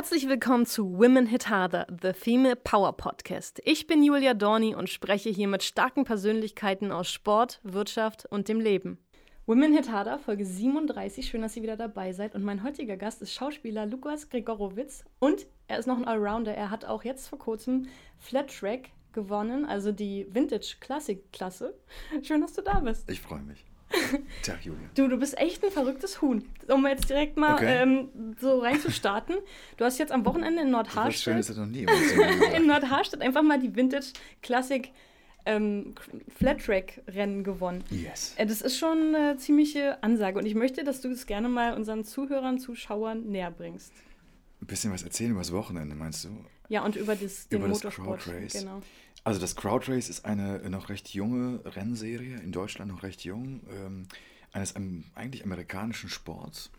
Herzlich willkommen zu Women Hit Harder, the Female Power Podcast. Ich bin Julia Dorni und spreche hier mit starken Persönlichkeiten aus Sport, Wirtschaft und dem Leben. Women Hit Harder, Folge 37. Schön, dass ihr wieder dabei seid. Und mein heutiger Gast ist Schauspieler Lukas Gregorowitz. Und er ist noch ein Allrounder. Er hat auch jetzt vor kurzem Flat Track gewonnen, also die Vintage Classic Klasse. Schön, dass du da bist. Ich freue mich. Tag, Julia. Du, du bist echt ein verrücktes Huhn. Um jetzt direkt mal Okay. ähm, so reinzustarten. Du hast jetzt am Wochenende in Was schön Nordharstedt, ist das noch nie. in Nordharstedt einfach mal die Vintage Classic ähm, Flat Track Rennen gewonnen. Yes. Äh, Das ist schon eine ziemliche Ansage und ich möchte, dass du es gerne mal unseren Zuhörern, Zuschauern näher bringst. Ein bisschen was erzählen über das Wochenende, meinst du? Ja, und über das, den Über das Motorsport. Crowd Race. Genau. Also das Crowd Race ist eine noch recht junge Rennserie, in Deutschland noch recht jung, ähm, eines eigentlich amerikanischen Sports.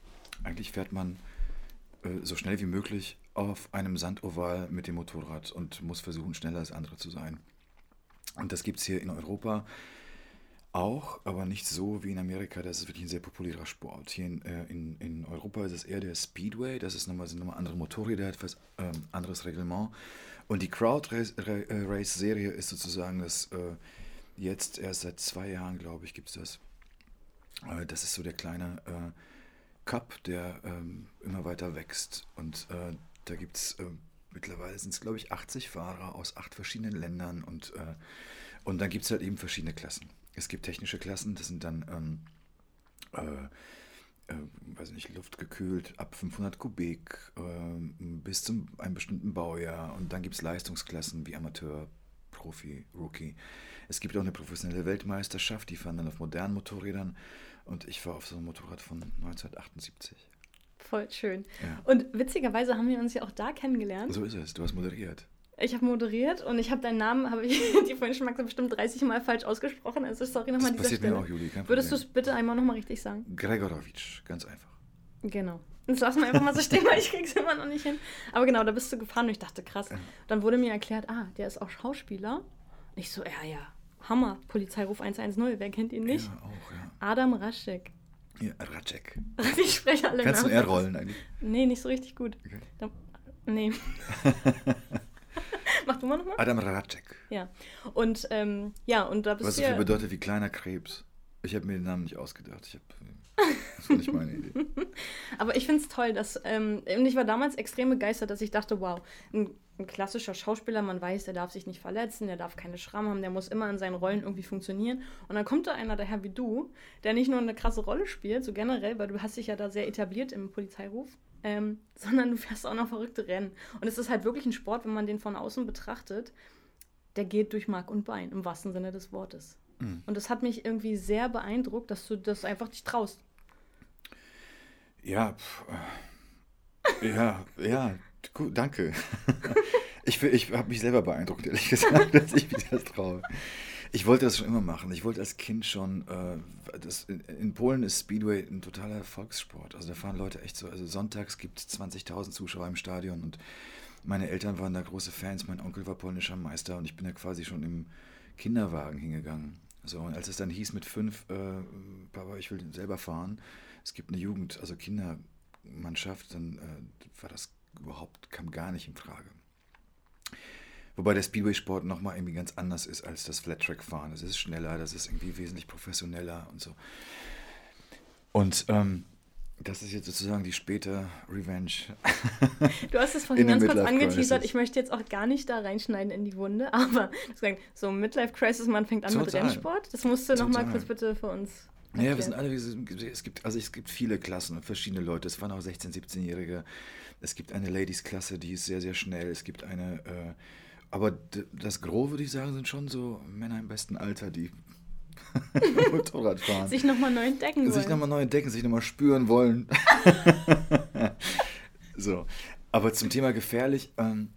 Eigentlich fährt man äh, so schnell wie möglich auf einem Sandoval mit dem Motorrad und muss versuchen, schneller als andere zu sein. Und das gibt es hier in Europa auch, aber nicht so wie in Amerika. Das ist wirklich ein sehr populärer Sport. Hier in, äh, in, in Europa ist es eher der Speedway. Das ist nochmal, sind nochmal andere Motorräder, etwas ähm, anderes Reglement. Und die Crowd äh, Race Serie ist sozusagen das äh, jetzt erst seit zwei Jahren, glaube ich, gibt es das. Äh, das ist so der kleine äh, Cup, der ähm, immer weiter wächst. Und äh, da gibt es äh, mittlerweile sind es, glaube ich, 80 Fahrer aus acht verschiedenen Ländern und, und dann gibt es halt eben verschiedene Klassen. Es gibt technische Klassen, das sind dann ähm, äh, äh, weiß nicht, luftgekühlt ab 500 Kubik ähm, bis zum einem bestimmten Baujahr. Und dann gibt es Leistungsklassen wie Amateur, Profi, Rookie. Es gibt auch eine professionelle Weltmeisterschaft, die fahren dann auf modernen Motorrädern. Und ich fahre auf so einem Motorrad von 1978. Voll schön. Ja. Und witzigerweise haben wir uns ja auch da kennengelernt. So ist es, du hast moderiert. Ich habe moderiert und ich habe deinen Namen, habe ich dir vorhin schon mal gesagt, bestimmt 30 Mal falsch ausgesprochen. Also sorry nochmal dieser passiert Stelle. mir auch, Juli, Würdest du es bitte einmal nochmal richtig sagen? Gregorowitsch, ganz einfach. Genau. Das lassen wir einfach mal so stehen, weil ich krieg's immer noch nicht hin. Aber genau, da bist du gefahren und ich dachte, krass. Dann wurde mir erklärt, ah, der ist auch Schauspieler. Ich so, ja, ja, Hammer. Polizeiruf 110, wer kennt ihn nicht? Ja, auch, ja. Adam Raschek. ja Ratschek. Ich spreche alle Kannst du Namen. eher rollen eigentlich? Nee, nicht so richtig gut. Okay. Da, nee. Mach du mal nochmal? Adam Ratschek. Ja. Und ähm, ja, und da bist Was du so viel bedeutet wie kleiner Krebs. Ich habe mir den Namen nicht ausgedacht. Ich hab, das war nicht meine Idee. Aber ich finde es toll, dass. Ähm, und ich war damals extrem begeistert, dass ich dachte, wow, ein, ein klassischer Schauspieler, man weiß, der darf sich nicht verletzen, der darf keine Schramm haben, der muss immer in seinen Rollen irgendwie funktionieren. Und dann kommt da einer daher wie du, der nicht nur eine krasse Rolle spielt, so generell, weil du hast dich ja da sehr etabliert im Polizeiruf, ähm, sondern du fährst auch noch verrückte Rennen. Und es ist halt wirklich ein Sport, wenn man den von außen betrachtet, der geht durch Mark und Bein, im wahrsten Sinne des Wortes. Und das hat mich irgendwie sehr beeindruckt, dass du das einfach dich traust. Ja, pf, äh, ja, ja, gut, danke. Ich, ich habe mich selber beeindruckt, ehrlich gesagt, dass ich mich das traue. Ich wollte das schon immer machen. Ich wollte als Kind schon, äh, das, in, in Polen ist Speedway ein totaler Erfolgssport. Also da fahren Leute echt so, also sonntags gibt es 20.000 Zuschauer im Stadion und meine Eltern waren da große Fans, mein Onkel war polnischer Meister und ich bin da quasi schon im Kinderwagen hingegangen. So, und als es dann hieß mit fünf, äh, Papa, ich will selber fahren, es gibt eine Jugend, also Kindermannschaft, dann äh, war das überhaupt, kam gar nicht in Frage. Wobei der Speedway-Sport nochmal irgendwie ganz anders ist als das Flat-Track-Fahren. Das ist schneller, das ist irgendwie wesentlich professioneller und so. Und ähm, das ist jetzt sozusagen die späte Revenge. Du hast es vorhin ganz kurz angeteasert. Ich möchte jetzt auch gar nicht da reinschneiden in die Wunde, aber so Midlife Crisis, man fängt an mit Total. Rennsport. Das musst du nochmal kurz bitte für uns. Naja, wir sind alle, es gibt, also es gibt viele Klassen und verschiedene Leute. Es waren auch 16-, 17-Jährige. Es gibt eine Ladies-Klasse, die ist sehr, sehr schnell. Es gibt eine, äh, aber das Gros, würde ich sagen, sind schon so Männer im besten Alter, die Motorrad fahren. Sich nochmal neu entdecken sich wollen. nochmal neu entdecken, sich nochmal spüren wollen. so. Aber zum Thema gefährlich ähm,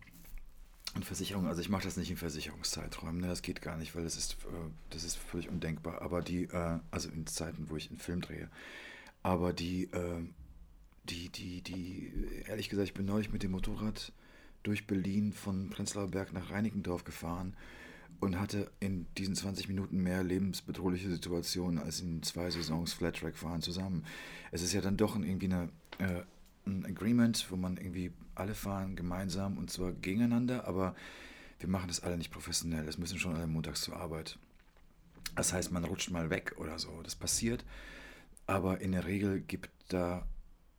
und Versicherung, also ich mache das nicht in Versicherungszeiträumen, ne, das geht gar nicht, weil das ist, äh, das ist völlig undenkbar. Aber die, äh, also in Zeiten, wo ich einen Film drehe, aber die, äh, die, die, die, ehrlich gesagt, ich bin neulich mit dem Motorrad durch Berlin von Prenzlauer Berg nach Reinickendorf gefahren und hatte in diesen 20 Minuten mehr lebensbedrohliche Situationen als in zwei Saisons Flat Track fahren zusammen. Es ist ja dann doch irgendwie eine, äh, ein Agreement, wo man irgendwie alle fahren gemeinsam und zwar gegeneinander, aber wir machen das alle nicht professionell. Es müssen schon alle montags zur Arbeit. Das heißt, man rutscht mal weg oder so. Das passiert. Aber in der Regel gibt da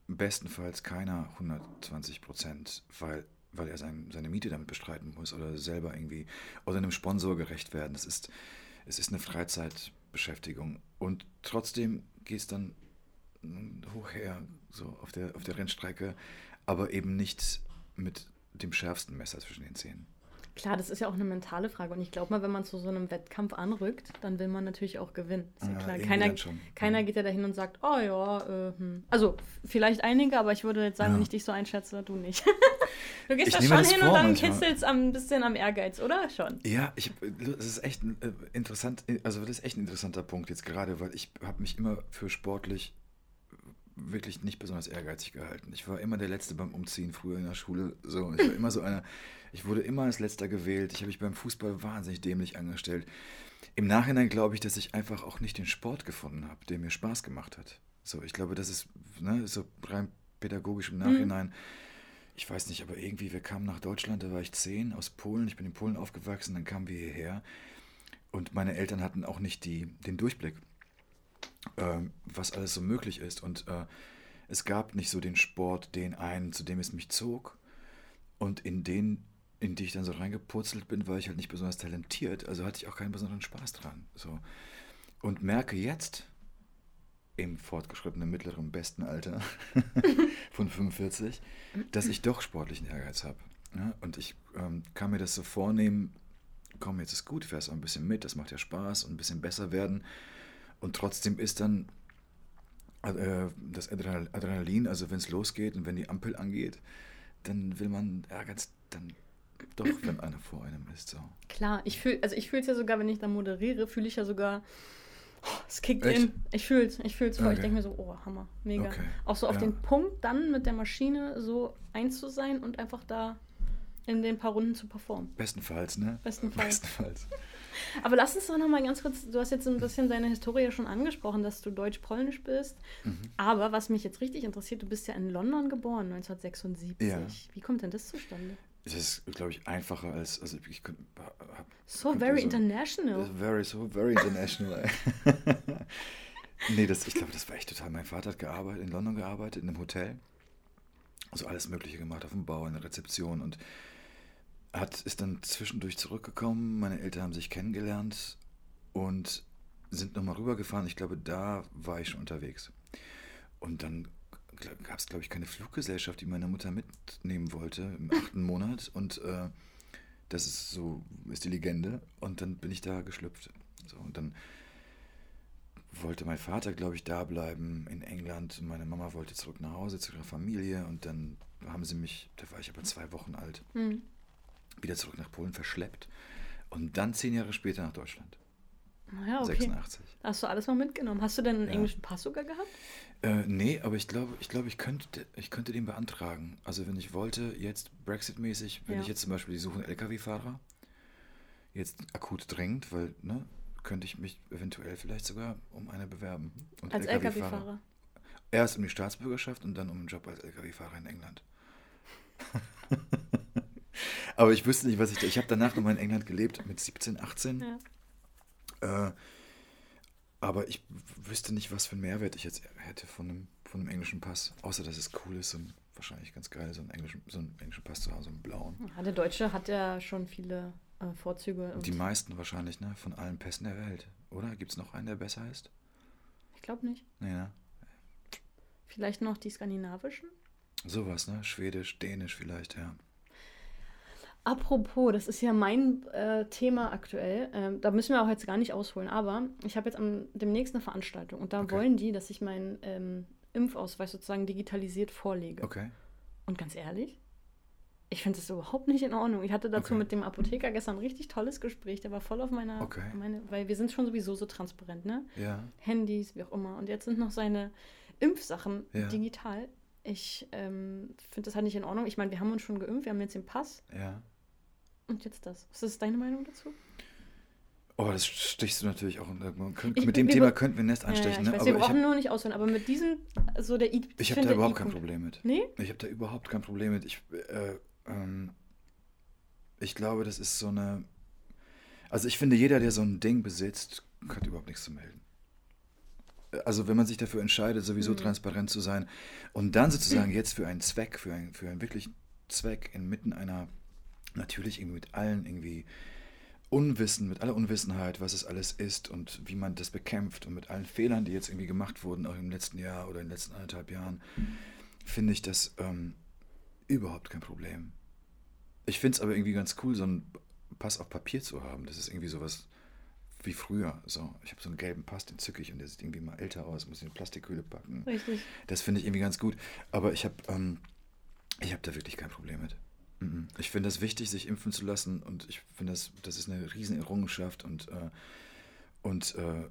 bestenfalls keiner 120 Prozent, weil, weil er sein, seine Miete damit bestreiten muss oder selber irgendwie oder einem Sponsor gerecht werden. Das ist, es ist eine Freizeitbeschäftigung. Und trotzdem geht es dann hoch her, so auf der, auf der Rennstrecke, aber eben nicht mit dem schärfsten Messer zwischen den Zähnen. Klar, das ist ja auch eine mentale Frage. Und ich glaube mal, wenn man zu so einem Wettkampf anrückt, dann will man natürlich auch gewinnen. Ist ja, ja klar. Keiner, keiner geht ja dahin und sagt, oh ja, äh, hm. also vielleicht einige, aber ich würde jetzt sagen, ja. wenn ich dich so einschätze, du nicht. du gehst ich da schon hin und dann kitzelst ein bisschen am Ehrgeiz, oder? Schon. Ja, ich, das ist echt äh, interessant, also das ist echt ein interessanter Punkt jetzt gerade, weil ich habe mich immer für sportlich wirklich nicht besonders ehrgeizig gehalten. Ich war immer der Letzte beim Umziehen früher in der Schule. So, ich war immer so einer, ich wurde immer als Letzter gewählt. Ich habe mich beim Fußball wahnsinnig dämlich angestellt. Im Nachhinein glaube ich, dass ich einfach auch nicht den Sport gefunden habe, der mir Spaß gemacht hat. So, ich glaube, das ist ne, so rein pädagogisch im Nachhinein. Mhm. Ich weiß nicht, aber irgendwie, wir kamen nach Deutschland, da war ich zehn, aus Polen. Ich bin in Polen aufgewachsen, dann kamen wir hierher. Und meine Eltern hatten auch nicht die, den Durchblick äh, was alles so möglich ist. Und äh, es gab nicht so den Sport, den einen, zu dem es mich zog. Und in den, in die ich dann so reingepurzelt bin, war ich halt nicht besonders talentiert. Also hatte ich auch keinen besonderen Spaß dran. So. Und merke jetzt, im fortgeschrittenen mittleren besten Alter von 45, dass ich doch sportlichen Ehrgeiz habe. Ja? Und ich ähm, kann mir das so vornehmen, komm, jetzt ist gut, fährst auch ein bisschen mit, das macht ja Spaß und ein bisschen besser werden. Und trotzdem ist dann äh, das Adrenalin, also wenn es losgeht und wenn die Ampel angeht, dann will man ja ganz dann doch, wenn einer vor einem ist. So. Klar, ich fühle, also ich fühle es ja sogar, wenn ich da moderiere, fühle ich ja sogar, oh, es kickt Echt? in. Ich fühle es, ich fühle es voll. Okay. Ich denke mir so, oh, Hammer, mega. Okay. Auch so auf ja. den Punkt dann mit der Maschine so eins zu sein und einfach da in den paar Runden zu performen. Bestenfalls, ne? Bestenfalls. Bestenfalls. Aber lass uns doch noch mal ganz kurz, du hast jetzt ein bisschen deine Historie schon angesprochen, dass du deutsch-polnisch bist. Mhm. Aber was mich jetzt richtig interessiert, du bist ja in London geboren, 1976. Ja. Wie kommt denn das zustande? Das ist, glaube ich, einfacher als. Also ich könnte, so very so, international. Very, so very international. nee, das, ich glaube, das war echt total. Mein Vater hat gearbeitet, in London gearbeitet, in einem Hotel. Also alles Mögliche gemacht, auf dem Bau, in der Rezeption. Und hat, ist dann zwischendurch zurückgekommen. Meine Eltern haben sich kennengelernt und sind nochmal rübergefahren. Ich glaube, da war ich schon unterwegs. Und dann gab es, glaube ich, keine Fluggesellschaft, die meine Mutter mitnehmen wollte im achten Monat. Und äh, das ist so, ist die Legende. Und dann bin ich da geschlüpft. So, und dann wollte mein Vater, glaube ich, da bleiben in England. Meine Mama wollte zurück nach Hause zu ihrer Familie. Und dann haben sie mich, da war ich aber zwei Wochen alt. Mhm wieder zurück nach Polen verschleppt und dann zehn Jahre später nach Deutschland. Naja, okay. 86. Hast du alles mal mitgenommen? Hast du denn einen ja. englischen Pass sogar gehabt? Äh, nee, aber ich glaube, ich, glaube ich, könnte, ich könnte den beantragen. Also wenn ich wollte, jetzt Brexit-mäßig, wenn ja. ich jetzt zum Beispiel die suche einen LKW-Fahrer, jetzt akut dringend, weil, ne, könnte ich mich eventuell vielleicht sogar um eine bewerben. Und als LKW-Fahrer? LKW Erst um die Staatsbürgerschaft und dann um einen Job als LKW-Fahrer in England. Aber ich wüsste nicht, was ich da. Ich habe danach nochmal in England gelebt mit 17, 18. Ja. Äh, aber ich wüsste nicht, was für einen Mehrwert ich jetzt hätte von einem, von einem englischen Pass. Außer, dass es cool ist und wahrscheinlich ganz geil, so einen englischen, so einen englischen Pass zu haben, so einen blauen. Ja, der Deutsche hat ja schon viele äh, Vorzüge. Die meisten wahrscheinlich, ne? Von allen Pässen der Welt. Oder? Gibt es noch einen, der besser ist? Ich glaube nicht. Nee, ne? Vielleicht noch die skandinavischen? Sowas, ne? Schwedisch, Dänisch vielleicht, ja. Apropos, das ist ja mein äh, Thema aktuell. Ähm, da müssen wir auch jetzt gar nicht ausholen. Aber ich habe jetzt am, demnächst eine Veranstaltung und da okay. wollen die, dass ich meinen ähm, Impfausweis sozusagen digitalisiert vorlege. Okay. Und ganz ehrlich, ich finde das überhaupt nicht in Ordnung. Ich hatte dazu okay. mit dem Apotheker gestern ein richtig tolles Gespräch. Der war voll auf meiner, okay. meine, weil wir sind schon sowieso so transparent, ne? Ja. Handys, wie auch immer. Und jetzt sind noch seine Impfsachen ja. digital. Ich ähm, finde das halt nicht in Ordnung. Ich meine, wir haben uns schon geimpft, wir haben jetzt den Pass. Ja. Und jetzt das. Was ist deine Meinung dazu? Oh, das stichst du natürlich auch. Ich- mit dem wir- Thema könnten wir ein Nest Ja, ja, anstechen. ich ne? weiß, wir Aber ich brauchen habe nur nicht ausholen, aber mit diesem, so der I. ich hab finde, da überhaupt kein Problem mit. Nee? Ich habe da überhaupt kein Problem mit. Ich, äh, ähm, ich glaube, das ist so eine. Also ich finde, jeder, der so ein Ding besitzt, hat überhaupt nichts zu melden. Also wenn man sich dafür entscheidet, sowieso Mhm. transparent zu sein und dann sozusagen jetzt für einen Zweck, für einen, für einen wirklichen Zweck inmitten einer, natürlich irgendwie mit allen irgendwie Unwissen, mit aller Unwissenheit, was es alles ist und wie man das bekämpft und mit allen Fehlern, die jetzt irgendwie gemacht wurden, auch im letzten Jahr oder in den letzten anderthalb Jahren, finde ich das ähm, überhaupt kein Problem. Ich finde es aber irgendwie ganz cool, so einen Pass auf Papier zu haben. Das ist irgendwie sowas wie früher. So, ich habe so einen gelben Pass, den zücke ich und der sieht irgendwie mal älter aus, muss in eine Plastikhülle packen. Richtig. Das finde ich irgendwie ganz gut. Aber ich habe ähm, ich hab da wirklich kein Problem mit. Mhm. Ich finde es wichtig, sich impfen zu lassen und ich finde, das, das ist eine riesen Errungenschaft und, äh, und äh,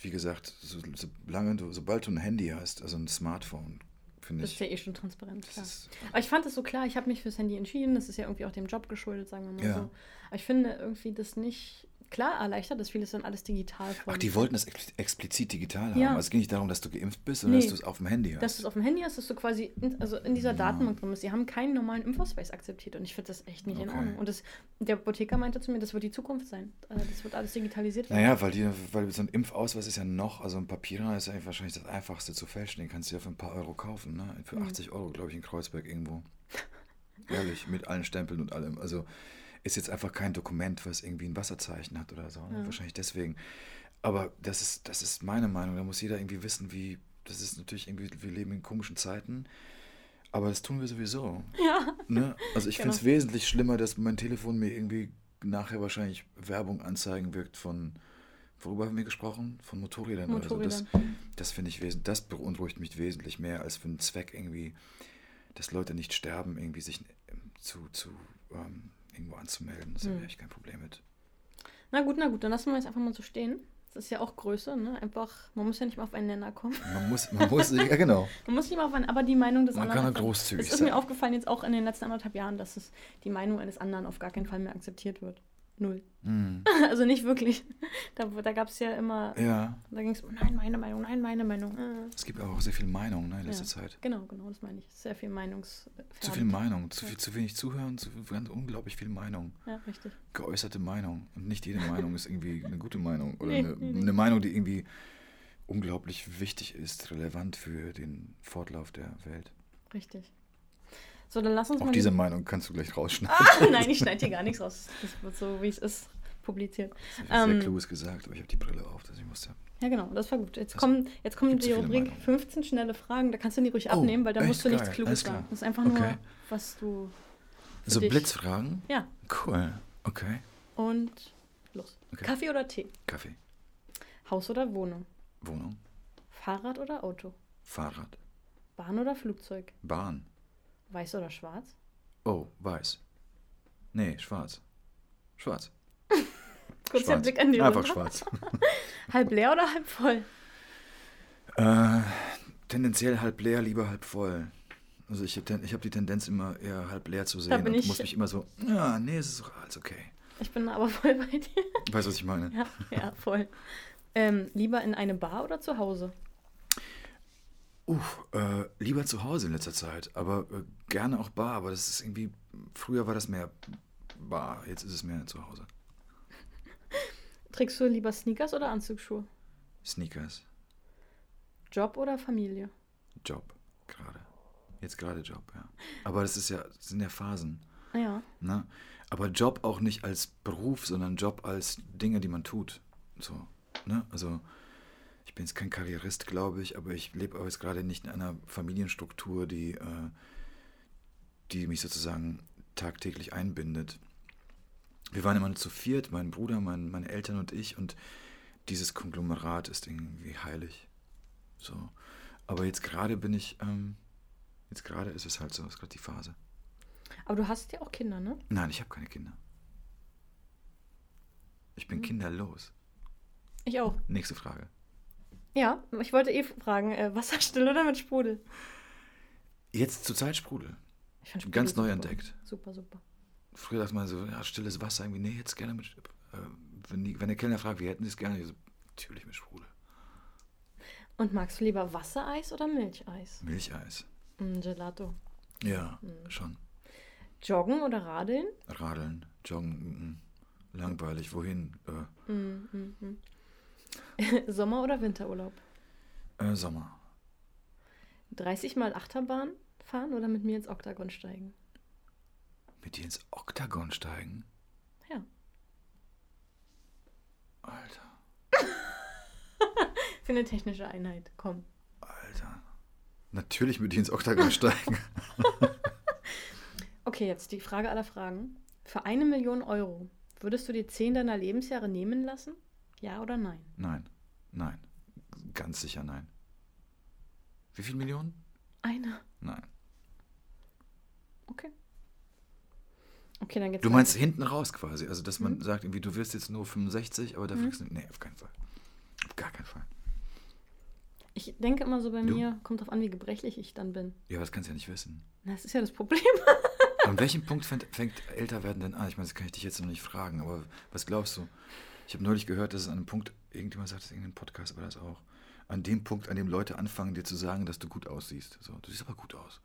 wie gesagt, so, solange du, sobald du ein Handy hast, also ein Smartphone, finde Das ich. ist ja eh schon transparent, das klar. Aber ich fand es so klar, ich habe mich fürs Handy entschieden, das ist ja irgendwie auch dem Job geschuldet, sagen wir mal Ja. so. Aber ich finde irgendwie das nicht, klar erleichtert das vieles dann alles digital Ach, die wollten das ex- explizit digital haben. Ja. Also es ging nicht darum, dass du geimpft bist, sondern Nee. dass du es auf dem Handy hast. Dass du es auf dem Handy hast, dass du quasi in, also in dieser Datenbank drin bist. Sie haben keinen normalen Impfausweis akzeptiert und ich finde das echt nicht in Okay. Ordnung. Und das, der Apotheker meinte zu mir, das wird die Zukunft sein. Äh, Das wird alles digitalisiert werden. Naja, weil, die, weil so ein Impfausweis ist ja noch, also ein Papierer ist eigentlich wahrscheinlich das einfachste zu fälschen. Den kannst du ja für ein paar Euro kaufen, ne? Für Mhm. 80 Euro, glaube ich, in Kreuzberg irgendwo. Ehrlich, mit allen Stempeln und allem. Also ist jetzt einfach kein Dokument, was irgendwie ein Wasserzeichen hat oder so. Ja. Wahrscheinlich deswegen. Aber das ist, das ist meine Meinung. Da muss jeder irgendwie wissen, wie. Das ist natürlich irgendwie, wir leben in komischen Zeiten. Aber das tun wir sowieso. Ja. Ne? Also ich finde es Genau. wesentlich schlimmer, dass mein Telefon mir irgendwie nachher wahrscheinlich Werbung anzeigen wirkt von, worüber haben wir gesprochen? Von Motorrädern, oder so. Das, Motorrädern. das finde ich wesentlich, das beunruhigt mich wesentlich mehr als für einen Zweck irgendwie, dass Leute nicht sterben, irgendwie sich ähm, zu, zu ähm, irgendwo anzumelden. Das Hm. habe ich kein Problem mit. Na gut, na gut, dann lassen wir es einfach mal so stehen. Das ist ja auch Größe, ne? Einfach, man muss ja nicht mal auf einen Nenner kommen. Man muss, man muss, ja genau. Man muss nicht mal auf einen, aber die Meinung des Man anderen. kann auch einfach- großzügig Es ist mir aufgefallen jetzt auch in den letzten anderthalb Jahren, dass es die Meinung eines anderen auf gar keinen Fall mehr akzeptiert wird. Null. Hm. Also nicht wirklich. Da, da gab es ja immer, Ja, da ging es, nein, meine Meinung, nein, meine Meinung. Äh. es gibt auch sehr viel Meinung ne, in letzter Ja. Zeit. Genau, genau, das meine ich. Sehr viel Meinungs. Zu viel Meinung, zu, viel, zu wenig Zuhören, zu ganz unglaublich viel Meinung. Ja, richtig. geäußerte Meinung. Und nicht jede Meinung ist irgendwie eine gute Meinung. Oder Nee, eine, nee, nee. eine Meinung, die irgendwie unglaublich wichtig ist, relevant für den Fortlauf der Welt. Richtig. So, dann lass uns Auch mal. diese Meinung kannst du gleich rausschneiden. ah, nein, ich schneide hier gar nichts raus. Das wird so, wie es ist, publiziert. Das ist sehr Ähm, kluges gesagt, aber ich habe die Brille auf, also ich muss ja. Genau, das war gut. Jetzt Also, kommen, jetzt gibt die Rubrik Meinungen. 15 schnelle Fragen. Da kannst du die ruhig Oh, abnehmen, weil da musst du nichts geil, Kluges alles klar. sagen. Das ist einfach nur, Okay. was du. So dich- Blitzfragen? Ja, Cool. Okay. und los. Okay. Kaffee oder Tee? Kaffee. Haus oder Wohnung? Wohnung. Fahrrad oder Auto? Fahrrad. Bahn oder Flugzeug? Bahn. Weiß oder schwarz? Oh, weiß. Nee, schwarz. Schwarz. Kurzer schwarz. Blick an die Einfach schwarz. Halb leer oder halb voll? Äh, tendenziell halb leer, lieber halb voll. Also ich habe hab die Tendenz immer eher halb leer zu sehen bin und ich- muss mich immer so, ja, nee, es ist doch alles okay. Ich bin aber voll bei dir. Weißt du, was ich meine? Ja, ja, voll. Ähm, lieber in eine Bar oder zu Hause? Uff, äh, lieber zu Hause in letzter Zeit, aber äh, gerne auch Bar, aber das ist irgendwie, früher war das mehr Bar, jetzt ist es mehr zu Hause. Trägst du lieber Sneakers oder Anzugsschuhe? Sneakers, Job oder Familie? Job, gerade. Jetzt gerade Job, ja. Aber das ist ja, das sind ja Phasen. Ja. Ne? Aber Job auch nicht als Beruf, sondern Job als Dinge, die man tut. So, ne? Also ich bin jetzt kein Karrierist, glaube ich, aber ich lebe auch jetzt gerade nicht in einer Familienstruktur, die, äh, die mich sozusagen tagtäglich einbindet. Wir waren immer nur zu viert, mein Bruder, mein, meine Eltern und ich, und dieses Konglomerat ist irgendwie heilig. So. Aber jetzt gerade bin ich, ähm, jetzt gerade ist es halt so, ist gerade die Phase. Aber du hast ja auch Kinder, ne? Nein, ich habe keine Kinder. Ich bin kinderlos. Ich auch. Nächste Frage. Ja, ich wollte eh fragen, äh, Wasserstill oder mit Sprudel? Jetzt zur Zeit Sprudel. Ich fand Ganz Sprudel neu super. entdeckt. Super, super. Früher dachte man so, ja, stilles Wasser irgendwie. Nee, jetzt gerne mit äh, wenn, die, wenn der Kellner fragt, wie hätten es gerne? Ich so, natürlich mit Sprudel. Und magst du lieber Wassereis oder Milcheis? Milcheis. Mm, Gelato. Ja, Mhm. schon. Joggen oder Radeln? Radeln, joggen, mm, mm. langweilig. Wohin? Äh, Mm, mm, mm. Sommer- oder Winterurlaub? äh, Sommer. 30 mal Achterbahn fahren oder mit mir ins Oktagon steigen? Mit dir ins Oktagon steigen? Ja. Alter, Für eine technische Einheit. Komm. Alter. Natürlich mit dir ins Oktagon steigen. Okay, jetzt die Frage aller Fragen. Für eine Million Euro würdest du dir zehn deiner Lebensjahre nehmen lassen? Ja oder nein? Nein, nein. Ganz sicher nein. Wie viel Millionen? Eine. Nein. Okay. Okay, dann geht's Du meinst hinten raus quasi. Also, dass man Mhm. sagt, irgendwie, du wirst jetzt nur 65, aber dafür Mhm. kriegst du. Nee, auf keinen Fall. Auf gar keinen Fall. Ich denke immer so bei Du? mir, kommt drauf an, wie gebrechlich ich dann bin. Ja, aber das kannst du ja nicht wissen. Das ist ja das Problem. An welchem Punkt fängt, fängt Älterwerden denn an? Ich meine, das kann ich dich jetzt noch nicht fragen, aber was glaubst du? Ich habe neulich gehört, dass es an einem Punkt, irgendjemand sagt das in irgendeinem Podcast, aber das auch, an dem Punkt, an dem Leute anfangen, dir zu sagen, dass du gut aussiehst. So, du siehst aber gut aus.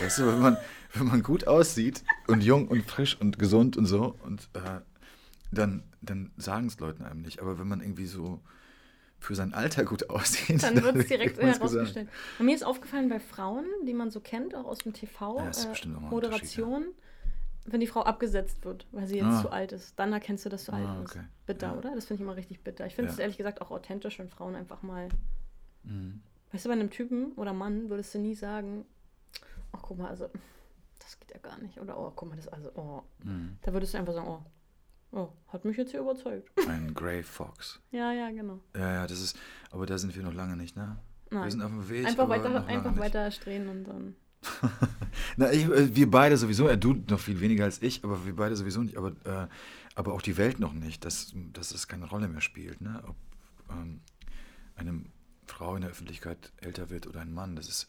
Weißt du, wenn man, wenn man gut aussieht und jung und frisch und gesund und so, und äh, dann, dann sagen es Leuten einem nicht. Aber wenn man irgendwie so für sein Alter gut aussieht, Dann wird es direkt man's gesagt. herausgestellt. Und mir ist aufgefallen bei Frauen, die man so kennt, auch aus dem TV, Ja, äh, Moderation, wenn die Frau abgesetzt wird, weil sie jetzt Ah. zu alt ist, dann erkennst du, dass du Ah, alt bist. okay. Bitter, Ja. oder? Das finde ich immer richtig bitter. Ich finde es Ja. ehrlich gesagt auch authentisch, wenn Frauen einfach mal. Mhm. Weißt du, bei einem Typen oder Mann würdest du nie sagen, ach guck mal, also, das geht ja gar nicht. Oder oh, guck mal, das also, oh. Mhm. Da würdest du einfach sagen, oh, oh, hat mich jetzt hier überzeugt. Ein Grey Fox. ja, ja, genau. Ja, ja, das ist, aber da sind wir noch lange nicht, ne? Wir Nein. sind auf dem Weg. Einfach weiter, einfach weiter strehen und dann. Na, ich, äh, wir beide sowieso, äh, du noch viel weniger als ich, aber wir beide sowieso nicht, aber, äh, aber auch die Welt noch nicht, dass, dass es keine Rolle mehr spielt, ne? Ob ähm, eine Frau in der Öffentlichkeit älter wird oder ein Mann, das ist,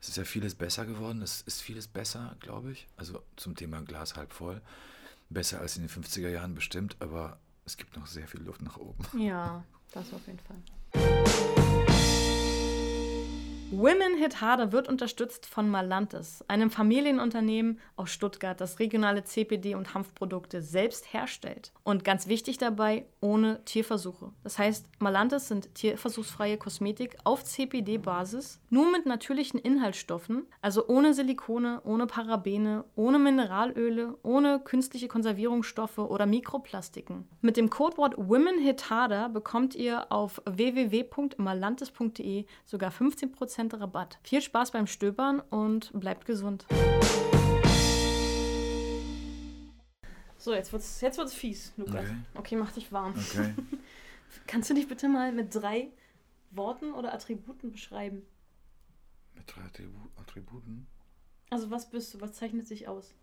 es ist ja vieles besser geworden, es ist vieles besser, glaube ich, also zum Thema Glas halb voll, besser als in den 50er Jahren bestimmt, aber es gibt noch sehr viel Luft nach oben. Ja, das auf jeden Fall. Women Hit Harder wird unterstützt von Malantes, einem Familienunternehmen aus Stuttgart, das regionale CPD und Hanfprodukte selbst herstellt. Und ganz wichtig dabei, ohne Tierversuche. Das heißt, Malantes sind tierversuchsfreie Kosmetik auf CPD-Basis, nur mit natürlichen Inhaltsstoffen, also ohne Silikone, ohne Parabene, ohne Mineralöle, ohne künstliche Konservierungsstoffe oder Mikroplastiken. Mit dem Codewort Women Hit Harder bekommt ihr auf www.malantes.de sogar 15% Rabatt. Viel Spaß beim Stöbern und bleibt gesund. So, jetzt wird's, jetzt wird's fies, Lukas. Okay. Okay, mach dich warm. Okay. Kannst du dich bitte mal mit drei Worten oder Attributen beschreiben? Mit drei Attribu Attributen. Also was bist du? Was zeichnet sich aus?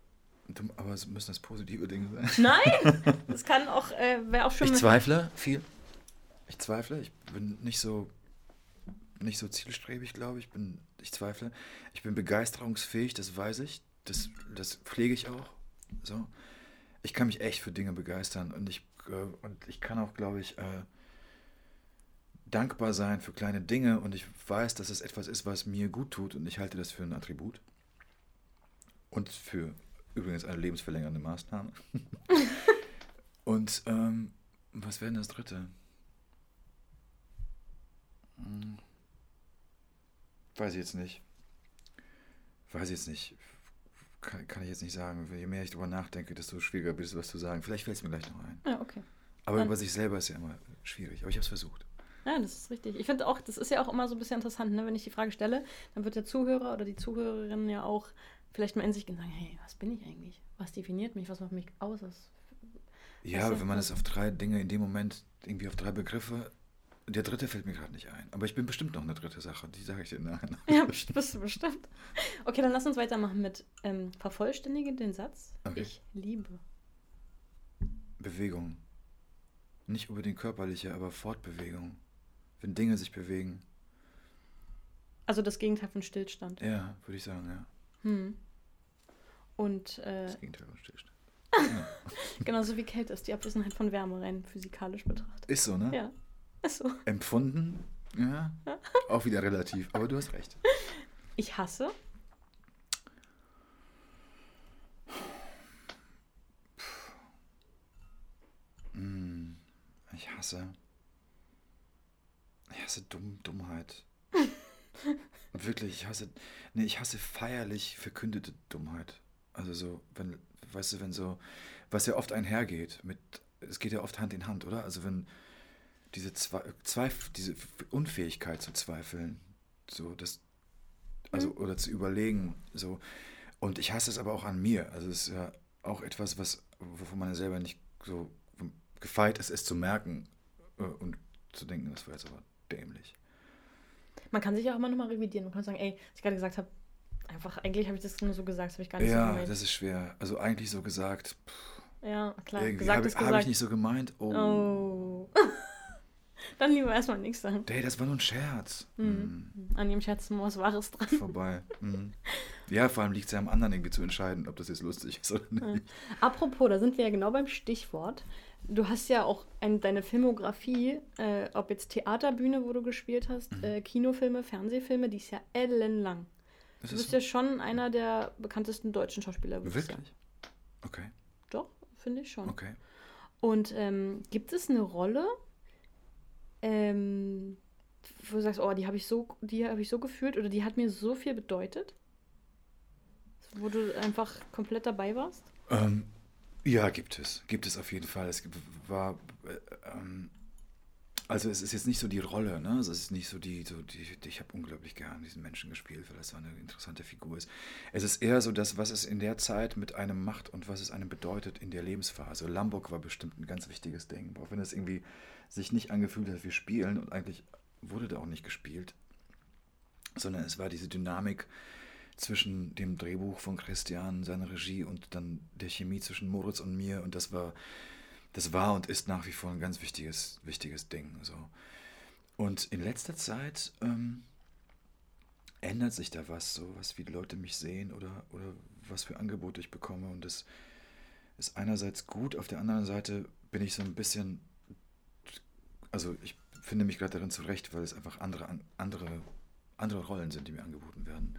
Aber es müssen das positive Dinge sein. Nein! Das kann auch, äh, wäre auch schon. Ich zweifle viel. Ich zweifle. Ich bin nicht so nicht so zielstrebig, glaube ich. Bin, ich zweifle. Ich bin begeisterungsfähig, das weiß ich. Das, das pflege ich auch. So. Ich kann mich echt für Dinge begeistern und ich, äh, und ich kann auch, glaube ich, äh, dankbar sein für kleine Dinge und ich weiß, dass es etwas ist, was mir gut tut und ich halte das für ein Attribut. Und für übrigens eine lebensverlängernde Maßnahme. und ähm, was wäre denn das dritte? Hm. Weiß ich jetzt nicht. Weiß ich jetzt nicht. Kann, kann ich jetzt nicht sagen. Je mehr ich darüber nachdenke, desto schwieriger wird es, was zu sagen. Vielleicht fällt es mir gleich noch ein. Ja, okay. Aber Dann- über sich selber ist ja immer schwierig. Aber ich habe es versucht. Ja, das ist richtig. Ich finde auch, das ist ja auch immer so ein bisschen interessant, ne? wenn ich die Frage stelle, dann wird der Zuhörer oder die Zuhörerin ja auch vielleicht mal in sich gehen und sagen, hey, was bin ich eigentlich? Was definiert mich? Was macht mich aus? Was, Ja, aber wenn man das? es auf drei Dinge in dem Moment, irgendwie auf drei Begriffe, der dritte fällt mir gerade nicht ein. Aber ich bin bestimmt noch eine dritte Sache, die sage ich dir nachher. Ja, bist du bestimmt. Okay, dann lass uns weitermachen mit ähm, vervollständige den Satz. Okay. Ich liebe. Bewegung. Nicht unbedingt körperliche, aber Fortbewegung. Wenn Dinge sich bewegen. Also das Gegenteil von Stillstand. Ja, würde ich sagen, ja. Hm. Und äh, Das Gegenteil von Stillstand. Genauso wie Kälte ist die Abwesenheit von Wärme rein physikalisch betrachtet. Ist so, ne? Ja, so. Empfunden, ja, auch wieder relativ, aber du hast recht. Ich hasse. Hm, Ich hasse. Ich hasse Dumm, Dummheit. Wirklich, ich hasse. Nee, ich hasse feierlich verkündete Dummheit. Also so, wenn, weißt du, wenn so, was ja oft einhergeht mit, es geht ja oft Hand in Hand, oder? Also wenn diese Zwe Zweif diese Unfähigkeit zu zweifeln, so das, also oder zu überlegen, so. Und ich hasse es aber auch an mir. Also es ist ja auch etwas, was, wovon man ja selber nicht so gefeit ist, es zu merken äh, und zu denken, das war jetzt aber dämlich. Man kann sich ja auch immer nochmal revidieren. Man kann sagen, ey, was ich gerade gesagt habe, einfach, eigentlich habe ich das nur so gesagt, habe ich gar nicht so Ja, gemeint. das ist schwer. Also eigentlich so gesagt, ja, klar. irgendwie Gesagt habe ist hab ich nicht so gemeint. Oh, Oh. Dann lieber erstmal nichts sagen. hey, das war nur ein Scherz. Mhm. Hm, An dem Scherz was Wahres dran. vorbei. Hm. Ja, vor allem liegt es ja am anderen irgendwie zu entscheiden, ob das jetzt lustig ist oder nicht. Apropos, da sind wir ja genau beim Stichwort. Du hast ja auch ein, deine Filmografie, äh, ob jetzt Theaterbühne, wo du gespielt hast, Mhm. äh, Kinofilme, Fernsehfilme, die ist ja ellenlang. Das Du ist bist so. ja schon einer der bekanntesten deutschen Schauspieler. sagen. Wirklich? Okay, Doch, finde ich schon. okay. Und ähm, gibt es eine Rolle, ähm, wo du sagst, oh, die habe ich so, die habe ich so gefühlt oder die hat mir so viel bedeutet, wo du einfach komplett dabei warst? Ähm, ja, gibt es. Gibt es auf jeden Fall. Es war, äh, ähm, also es ist jetzt nicht so die Rolle, ne? Es ist nicht so die, so die, ich habe unglaublich gern diesen Menschen gespielt, weil das so eine interessante Figur ist. Es ist eher so das, was es in der Zeit mit einem macht und was es einem bedeutet in der Lebensphase. Lamburg war bestimmt ein ganz wichtiges Ding, auch wenn es irgendwie sich nicht angefühlt hat, wir spielen und eigentlich wurde da auch nicht gespielt, sondern es war diese Dynamik zwischen dem Drehbuch von Christian, seiner Regie und dann der Chemie zwischen Moritz und mir und das war das war und ist nach wie vor ein ganz wichtiges wichtiges Ding so. Und in letzter Zeit ähm, ändert sich da was so was wie Leute mich sehen oder oder was für Angebote ich bekomme und das ist einerseits gut auf der anderen Seite bin ich so ein bisschen also ich finde mich gerade darin zurecht weil es einfach andere an- andere andere Rollen sind die mir angeboten werden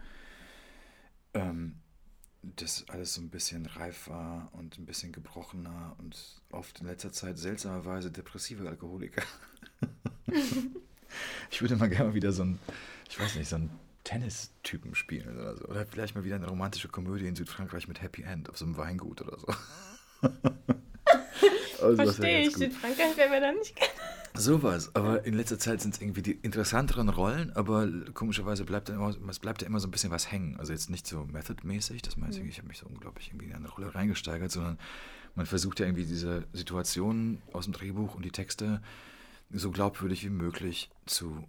ähm, das alles so ein bisschen reif war und ein bisschen gebrochener und oft in letzter Zeit seltsamerweise depressive Alkoholiker. ich würde mal gerne mal wieder so ein, ich weiß nicht, so einen Tennistypen spielen oder so. Oder vielleicht mal wieder eine romantische Komödie in Südfrankreich mit Happy End auf so einem Weingut oder so. Also, Verstehe ich. Südfrankreich wäre mir da nicht Sowas, aber in letzter Zeit sind es irgendwie die interessanteren Rollen, aber komischerweise bleibt dann immer, es bleibt ja immer so ein bisschen was hängen. Also jetzt nicht so Method-mäßig, das meinst du, ich habe mich so unglaublich irgendwie in eine Rolle reingesteigert, sondern man versucht ja irgendwie diese Situationen aus dem Drehbuch und die Texte so glaubwürdig wie möglich zu,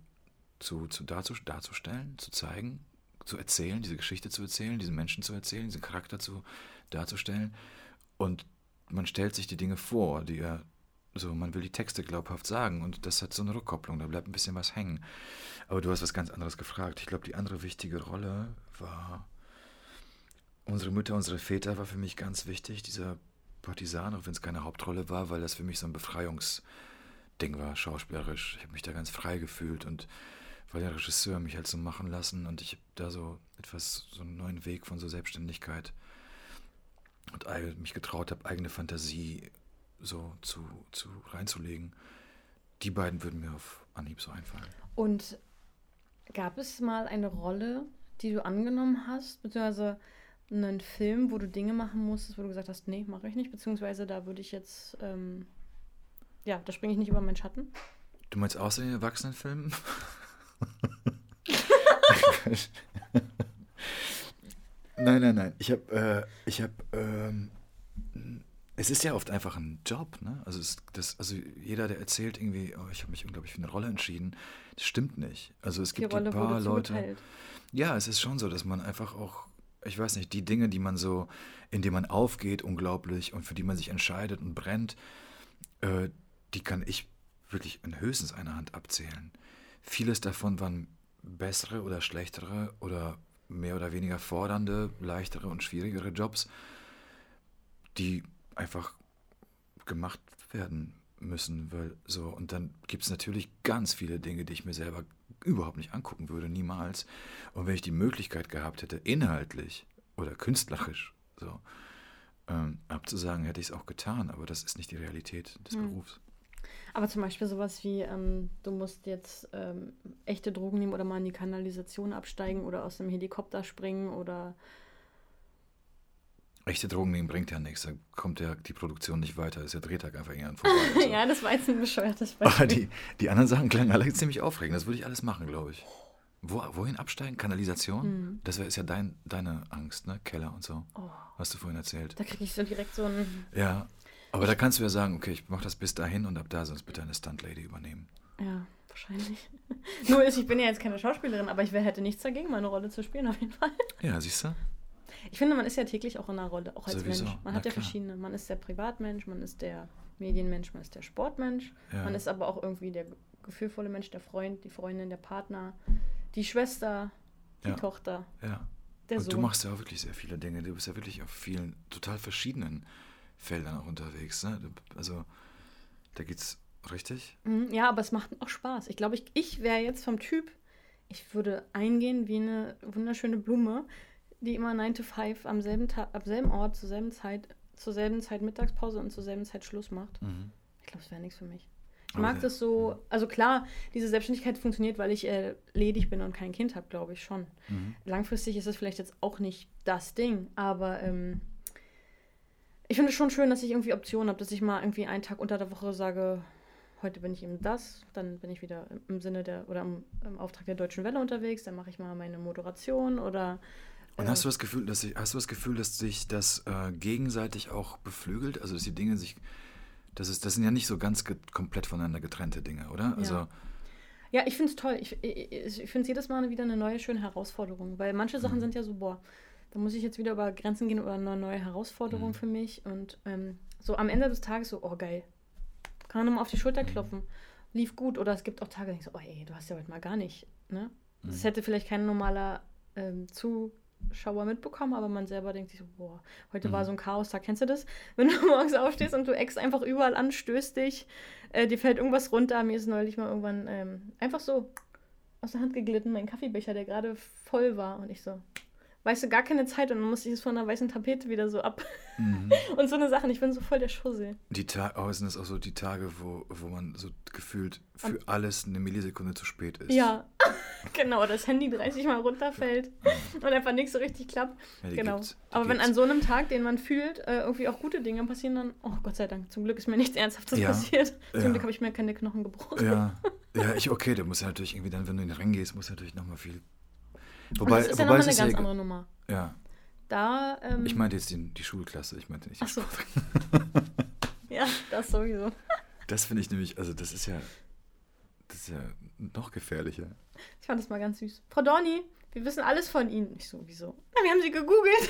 zu, zu darzu, darzustellen, zu zeigen, zu erzählen, diese Geschichte zu erzählen, diesen Menschen zu erzählen, diesen Charakter zu darzustellen. Und man stellt sich die Dinge vor, die er so, man will die Texte glaubhaft sagen und das hat so eine Rückkopplung, da bleibt ein bisschen was hängen. Aber du hast was ganz anderes gefragt. Ich glaube, die andere wichtige Rolle war unsere Mütter, unsere Väter war für mich ganz wichtig, dieser Partisan, auch wenn es keine Hauptrolle war, weil das für mich so ein Befreiungsding war, schauspielerisch. Ich habe mich da ganz frei gefühlt und weil der Regisseur mich halt so machen lassen und ich habe da so etwas, so einen neuen Weg von so Selbstständigkeit und mich getraut habe, eigene Fantasie so zu, zu reinzulegen. Die beiden würden mir auf Anhieb so einfallen. Und gab es mal eine Rolle, die du angenommen hast, beziehungsweise einen Film, wo du Dinge machen musstest, wo du gesagt hast, nee, mache ich nicht, beziehungsweise da würde ich jetzt, ähm, ja, da springe ich nicht über meinen Schatten. Du meinst außer den Erwachsenenfilmen? nein, nein, nein. Ich habe, äh, ich habe, ähm, es ist ja oft einfach ein Job, ne? Also, es, das, also jeder, der erzählt irgendwie, oh, ich habe mich unglaublich für eine Rolle entschieden, das stimmt nicht. Also es Die gibt Rolle ein paar Leute. Ja, es ist schon so, dass man einfach auch, ich weiß nicht, die Dinge, die man so, in denen man aufgeht, unglaublich und für die man sich entscheidet und brennt, äh, die kann ich wirklich in höchstens einer Hand abzählen. Vieles davon waren bessere oder schlechtere oder mehr oder weniger fordernde, leichtere und schwierigere Jobs, die einfach gemacht werden müssen, weil so, und dann gibt es natürlich ganz viele Dinge, die ich mir selber überhaupt nicht angucken würde, niemals. Und wenn ich die Möglichkeit gehabt hätte, inhaltlich oder künstlerisch so ähm, abzusagen, hätte ich es auch getan, aber das ist nicht die Realität des Hm. Berufs. Aber zum Beispiel sowas wie, ähm, du musst jetzt ähm, echte Drogen nehmen oder mal in die Kanalisation absteigen oder aus dem Helikopter springen oder. Echte Drogen nehmen bringt ja nichts, da kommt ja die Produktion nicht weiter, ist der Drehtag einfach irgendwann vorbei. und so. ja, das war jetzt ein bescheuertes Aber Beispiel. die, die anderen Sachen klangen alle ziemlich aufregend. Das würde ich alles machen, glaube ich. Wo, wohin absteigen? Kanalisation? Hm. Das ist ja dein, deine Angst, ne? Keller und so. Oh, Hast du vorhin erzählt. da kriege ich so direkt so ein. Ja. Aber da kannst du ja sagen, okay, ich mache das bis dahin und ab da sonst bitte eine Stunt-Lady übernehmen. Ja, wahrscheinlich. Nur ist, ich bin ja jetzt keine Schauspielerin, aber ich hätte nichts dagegen, meine Rolle zu spielen, auf jeden Fall. Ja, siehst du? Ich finde, man ist ja täglich auch in einer Rolle, auch als Sowieso, Mensch. Man na hat ja klar. verschiedene. Man ist der Privatmensch, man ist der Medienmensch, man ist der Sportmensch. Ja. Man ist aber auch irgendwie der gefühlvolle Mensch, der Freund, die Freundin, der Partner, die Schwester, die Ja. Tochter, Ja. der und Sohn. du machst ja auch wirklich sehr viele Dinge. Du bist ja wirklich auf vielen total verschiedenen Feldern auch unterwegs. Ne? Also, da geht's richtig. Mhm, Ja, aber es macht auch Spaß. Ich glaube, ich, ich wäre jetzt vom Typ, ich würde eingehen wie eine wunderschöne Blume, die immer 9 to 5 am selben, Tag, am selben Ort, zur selben Zeit, zur selben Zeit Mittagspause und zur selben Zeit Schluss macht. Mhm. Ich glaube, es wäre nichts für mich. Ich mag das so, also klar, diese Selbstständigkeit funktioniert, weil ich äh, ledig bin und kein Kind habe, glaube ich schon. Mhm. Langfristig ist es vielleicht jetzt auch nicht das Ding, aber ähm, ich finde es schon schön, dass ich irgendwie Optionen habe, dass ich mal irgendwie einen Tag unter der Woche sage, heute bin ich eben das, dann bin ich wieder im- im Sinne der oder im, im Auftrag der Deutschen Welle unterwegs, dann mache ich mal meine Moderation oder Und hast du das Gefühl, dass sich, hast du das Gefühl, dass sich das äh, gegenseitig auch beflügelt? Also dass die Dinge sich, das ist, das sind ja nicht so ganz komplett voneinander getrennte Dinge, oder? Also Ja, ich finde es toll. Ich, ich, ich finde es jedes Mal wieder eine neue, schöne Herausforderung. Weil manche Sachen Mhm. sind ja so, boah, da muss ich jetzt wieder über Grenzen gehen oder eine neue Herausforderung Mhm. für mich. Und ähm, so am Ende des Tages so, oh geil. Kann man nochmal auf die Schulter Mhm. klopfen. Lief gut. Oder es gibt auch Tage, da ich so, oh ey, du hast ja heute mal gar nicht. Ne? Das Mhm. hätte vielleicht kein normaler ähm, Zuschauer mitbekommen, aber man selber denkt sich so, boah, heute war Mhm. so ein Chaos-Tag. Kennst du das? Wenn du morgens aufstehst und du eckst einfach überall an, stößt dich, äh, dir fällt irgendwas runter. Mir ist neulich mal irgendwann ähm, einfach so aus der Hand geglitten, mein Kaffeebecher, der gerade voll war. Und ich so, weißt du, gar keine Zeit. Und dann musste ich es von einer weißen Tapete wieder so ab. mhm. Und so eine Sachen. Ich bin so voll der Schussel. die Tage, oh, sind das auch so die Tage, wo, wo man so gefühlt für alles eine Millisekunde zu spät ist. Ja, genau. Das Handy 30 Mal runterfällt und einfach nichts so richtig klappt. Ja, Genau. gibt's- Aber wenn gibt's. an so einem Tag, den man fühlt, äh, irgendwie auch gute Dinge passieren, dann, oh Gott sei Dank, zum Glück ist mir nichts Ernsthaftes Ja, passiert. Zum ja. Glück habe ich mir keine Knochen gebrochen. Ja, ja, ich, okay, da muss ja natürlich irgendwie dann, wenn du in den Ring gehst, muss natürlich nochmal viel. Und Wobei, das ist ja nochmal eine ganz andere Nummer. ja, Da, ähm, ich meinte jetzt die, die Schulklasse, ich meinte nicht die Ach so. Ja, das sowieso. Das finde ich nämlich, also das ist ja, das ist ja noch gefährlicher. Ich fand das mal ganz süß. Frau Dorni, wir wissen alles von Ihnen. Ich so, wieso? Na, wir haben Sie gegoogelt.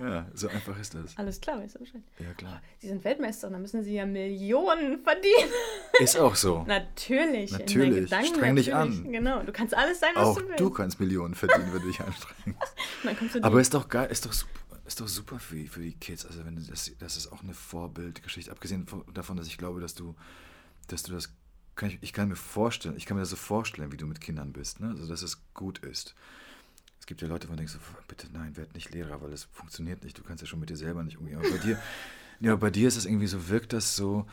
Ja, so einfach ist das. Alles klar, weißt du Bescheid. Ja, klar. Sie sind Weltmeister, dann müssen Sie ja Millionen verdienen. Ist auch so. Natürlich. Natürlich. Gedanken Streng dich natürlich. an. Genau, du kannst alles sein, was Auch du willst. du kannst Millionen verdienen, wenn du dich anstrengst. Und dann kommst du Aber ist doch geil, ist doch super, ist doch super für, die- für die Kids. Also wenn das, das ist auch eine Vorbildgeschichte. Abgesehen von- davon, dass ich glaube, dass du, dass du das, kann ich, ich kann mir vorstellen, ich kann mir das so vorstellen, wie du mit Kindern bist, ne? Also dass es gut ist. Es gibt ja Leute, wo man denkt so, bitte nein, werd nicht Lehrer, weil das funktioniert nicht. Du kannst ja schon mit dir selber nicht umgehen. Aber bei dir, ja, bei dir ist es irgendwie so, wirkt das so,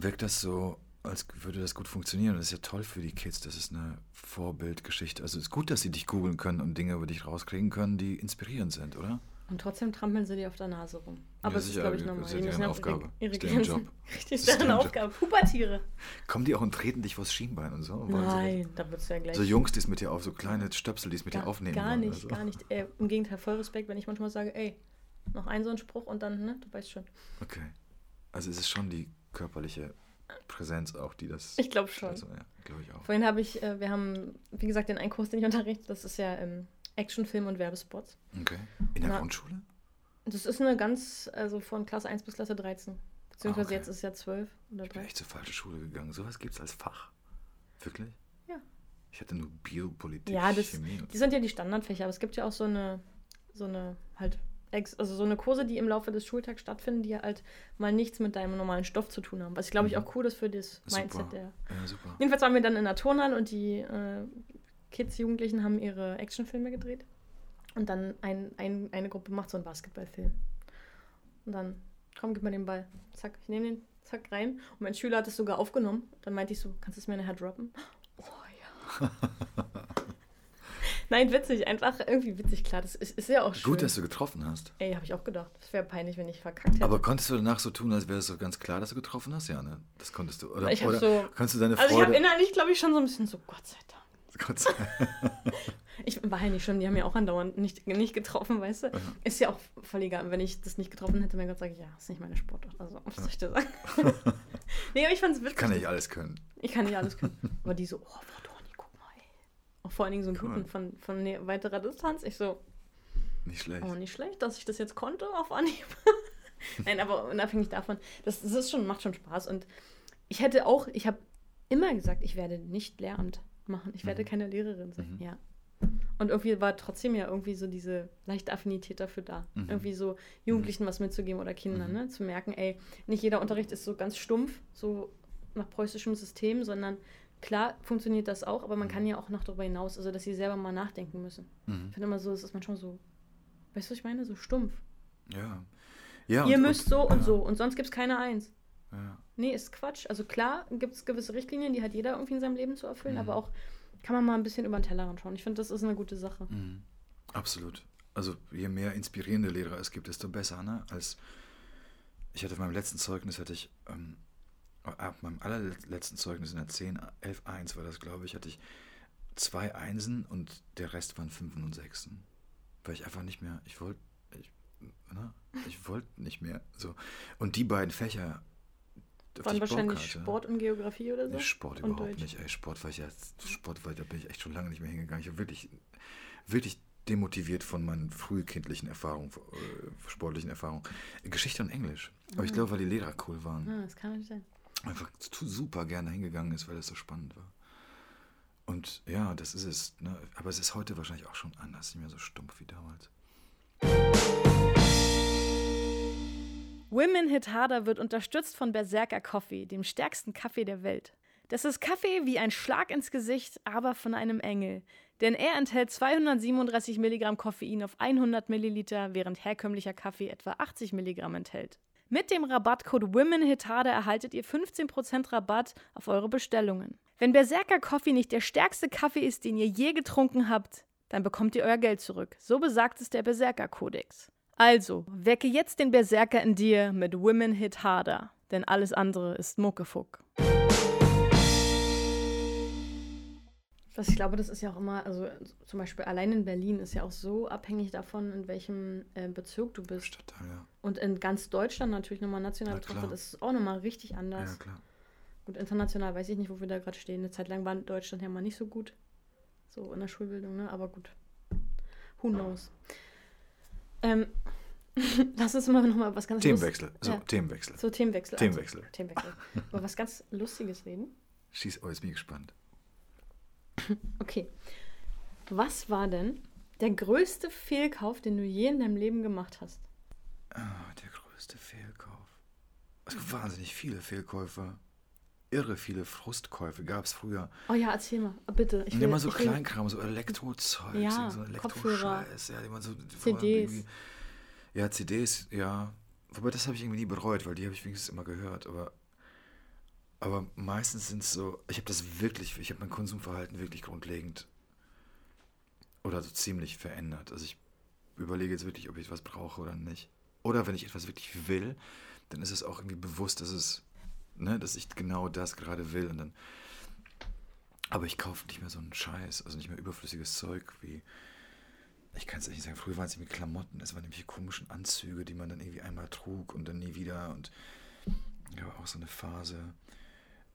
wirkt das so, als würde das gut funktionieren. Das ist ja toll für die Kids. Das ist eine Vorbildgeschichte. Also es ist gut, dass sie dich googeln können und Dinge über dich rauskriegen können, die inspirierend sind, oder? Und trotzdem trampeln sie dir auf der Nase rum. Aber das ist, glaube ich, das normal. ist ja Die deren Aufgabe. ihre, Das ist deren. Job. Richtig, Das ist deren. Aufgabe. Pubertiere. Kommen die auch und treten dich vors Schienbein und so? Sie Nein, da wird es ja das? gleich. So Jungs, die es mit dir auf, so kleine Stöpsel, die es mit dir gar, aufnehmen gar nicht, also. gar nicht. Äh, Im Gegenteil, voll Respekt, wenn ich manchmal sage, ey, noch ein so ein Spruch und dann, ne, du weißt schon. Okay. Also es ist schon die körperliche Präsenz auch, die das... Ich glaube schon. Also, ja, glaube ich auch. Vorhin habe ich, äh, wir haben, wie gesagt, den einen Kurs, den ich unterrichte, das ist ja ähm, Actionfilm und Werbespots. Okay. In der Na, Grundschule? Das ist eine ganz, also von Klasse 1 bis Klasse 13. Beziehungsweise Ah, okay. jetzt ist es ja 12 oder Ich bin 13. echt zur falschen Schule gegangen. Sowas gibt es als Fach. Wirklich? Ja. Ich hatte nur Biopolitik, Ja, das, Chemie. die sind ja die Standardfächer, aber es gibt ja auch so eine, so eine halt ex also so eine Kurse, die im Laufe des Schultags stattfinden, die halt mal nichts mit deinem normalen Stoff zu tun haben. Was, glaube ich, Mhm. auch cool ist für das Super. Mindset der. Ja, super. Jedenfalls waren wir dann in der Turnhalle und die äh, Kids, Jugendlichen haben ihre Actionfilme gedreht. Und dann ein, ein, eine Gruppe macht so einen Basketballfilm. Und dann, komm, gib mir den Ball. Zack, ich nehme den, zack, rein. Und mein Schüler hat es sogar aufgenommen. Dann meinte ich so, kannst du es mir nachher droppen? Oh ja. Nein, witzig, einfach irgendwie witzig, klar. Das ist, ist ja auch schön. Gut, dass du getroffen hast. Ey, habe ich auch gedacht. Das wäre peinlich, wenn ich verkackt hätte. Aber konntest du danach so tun, als wäre es so ganz klar, dass du getroffen hast? Ja, ne? Das konntest du. Oder, Ich oder so- kannst du deine also ich habe Freude... innerlich, glaube ich, schon so ein bisschen so, Gott sei Dank. Gott sei Dank. Ich war ja nicht schlimm, die haben ja auch andauernd nicht, nicht getroffen, weißt du? Ist ja auch voll egal. Wenn ich das nicht getroffen hätte, mein Gott, sage ich, ja, ist nicht meine Sportart. Also, was soll ich dir sagen? nee, aber ich fand's witzig. Kann nicht alles können. Ich kann nicht alles können. Aber die so, oh, Dorni, guck mal, ey. Auch vor allen Dingen so einen guten von, von nä- weiterer Distanz. Ich so, Nicht schlecht. oh, nicht schlecht, dass ich das jetzt konnte auf Anhieb. Nein, aber unabhängig davon, das, das ist schon, macht schon Spaß. Und ich hätte auch, ich habe immer gesagt, ich werde nicht Lehramt machen. Ich werde Mhm. keine Lehrerin sein. Mhm. Ja. Und irgendwie war trotzdem ja irgendwie so diese leichte Affinität dafür da. Mhm. Irgendwie so Jugendlichen was mitzugeben oder Kindern, Mhm. ne? Zu merken, ey, nicht jeder Unterricht ist so ganz stumpf, so nach preußischem System, sondern klar funktioniert das auch, aber man Mhm. kann ja auch noch darüber hinaus, also dass sie selber mal nachdenken müssen. Mhm. Ich finde immer so, es ist manchmal so, weißt du, was ich meine? So stumpf. Ja. ja Ihr und- müsst und- so und ja, so und sonst gibt es keine Eins. Ja. Nee, ist Quatsch. Also klar gibt es gewisse Richtlinien, die hat jeder irgendwie in seinem Leben zu erfüllen, Mhm. aber auch kann man mal ein bisschen über den Tellerrand schauen. Ich finde, das ist eine gute Sache. Mhm. Absolut. Also je mehr inspirierende Lehrer es gibt, desto besser. Ne? Als ich hatte auf meinem letzten Zeugnis, hatte ich, ähm, ab meinem allerletzten Zeugnis in der 10, 11, 1 war das, glaube ich, hatte ich zwei Einsen und der Rest waren Fünfen und Sechsen. Weil ich einfach nicht mehr, ich wollte, ich, ne? ich wollte nicht mehr. So. Und die beiden Fächer, Waren wahrscheinlich hatte- Sport und Geografie oder so? Nee, Sport Und überhaupt Deutsch. nicht. Ey, Sport war ich jetzt, Sport war, da bin ich echt schon lange nicht mehr hingegangen. Ich war wirklich, wirklich demotiviert von meinen frühkindlichen Erfahrungen, äh, sportlichen Erfahrungen. Geschichte und Englisch. Aber ich Mhm. glaube, weil die Lehrer cool waren. Ah, das kann natürlich sein. Einfach super gerne hingegangen ist, weil es so spannend war. Und ja, das ist es. Ne? Aber es ist heute wahrscheinlich auch schon anders, nicht mehr so stumpf wie damals. Women Hit Harder wird unterstützt von Berserker Coffee, dem stärksten Kaffee der Welt. Das ist Kaffee wie ein Schlag ins Gesicht, aber von einem Engel. Denn er enthält 237 Milligramm Koffein auf 100 Milliliter, während herkömmlicher Kaffee etwa 80 Milligramm enthält. Mit dem Rabattcode WomenHitHarder erhaltet ihr 15% Rabatt auf eure Bestellungen. Wenn Berserker Coffee nicht der stärkste Kaffee ist, den ihr je getrunken habt, dann bekommt ihr euer Geld zurück. So besagt es der Berserker Kodex. Also, wecke jetzt den Berserker in dir mit Women Hit Harder, denn alles andere ist Muckefuck. Das, ich glaube, das ist ja auch immer, also zum Beispiel allein in Berlin ist ja auch so abhängig davon, in welchem äh, Bezirk du bist. Stadtteil, ja. Und in ganz Deutschland natürlich nochmal national Na betrachtet, ist es auch nochmal richtig anders. Ja, klar. Gut, international weiß ich nicht, wo wir da gerade stehen. Eine Zeit lang war Deutschland ja mal nicht so gut. So in der Schulbildung, ne? Aber gut. Who knows? Ähm, lass uns mal nochmal was ganz Themenwechsel. So, ja, Themenwechsel. so Themenwechsel. Themenwechsel. Also, Themenwechsel. Über was ganz Lustiges reden. Schieß, oh, jetzt bin ich gespannt. Okay. Was war denn der größte Fehlkauf, den du je in deinem Leben gemacht hast? Ah, der größte Fehlkauf. Es gibt wahnsinnig viele Fehlkäufe. Irre viele Frustkäufe gab es früher. Oh ja, erzähl mal, bitte. Ich Und will, immer so ich will, Kleinkram, so Elektrozeug, Ja, so Elektroscheiß, ja, man so CDs. Ja, CDs, ja. Wobei das habe ich irgendwie nie bereut, weil die habe ich wenigstens immer gehört. Aber, aber meistens sind es so, ich habe das wirklich, ich habe mein Konsumverhalten wirklich grundlegend oder so ziemlich verändert. Also ich überlege jetzt wirklich, ob ich was brauche oder nicht. Oder wenn ich etwas wirklich will, dann ist es auch irgendwie bewusst, dass es, ne, dass ich genau das gerade will und dann aber ich kaufe nicht mehr so einen Scheiß, also nicht mehr überflüssiges Zeug wie. Ich kann es nicht sagen, früher waren es irgendwie Klamotten, es waren nämlich komischen Anzüge, die man dann irgendwie einmal trug und dann nie wieder und ja, auch so eine Phase.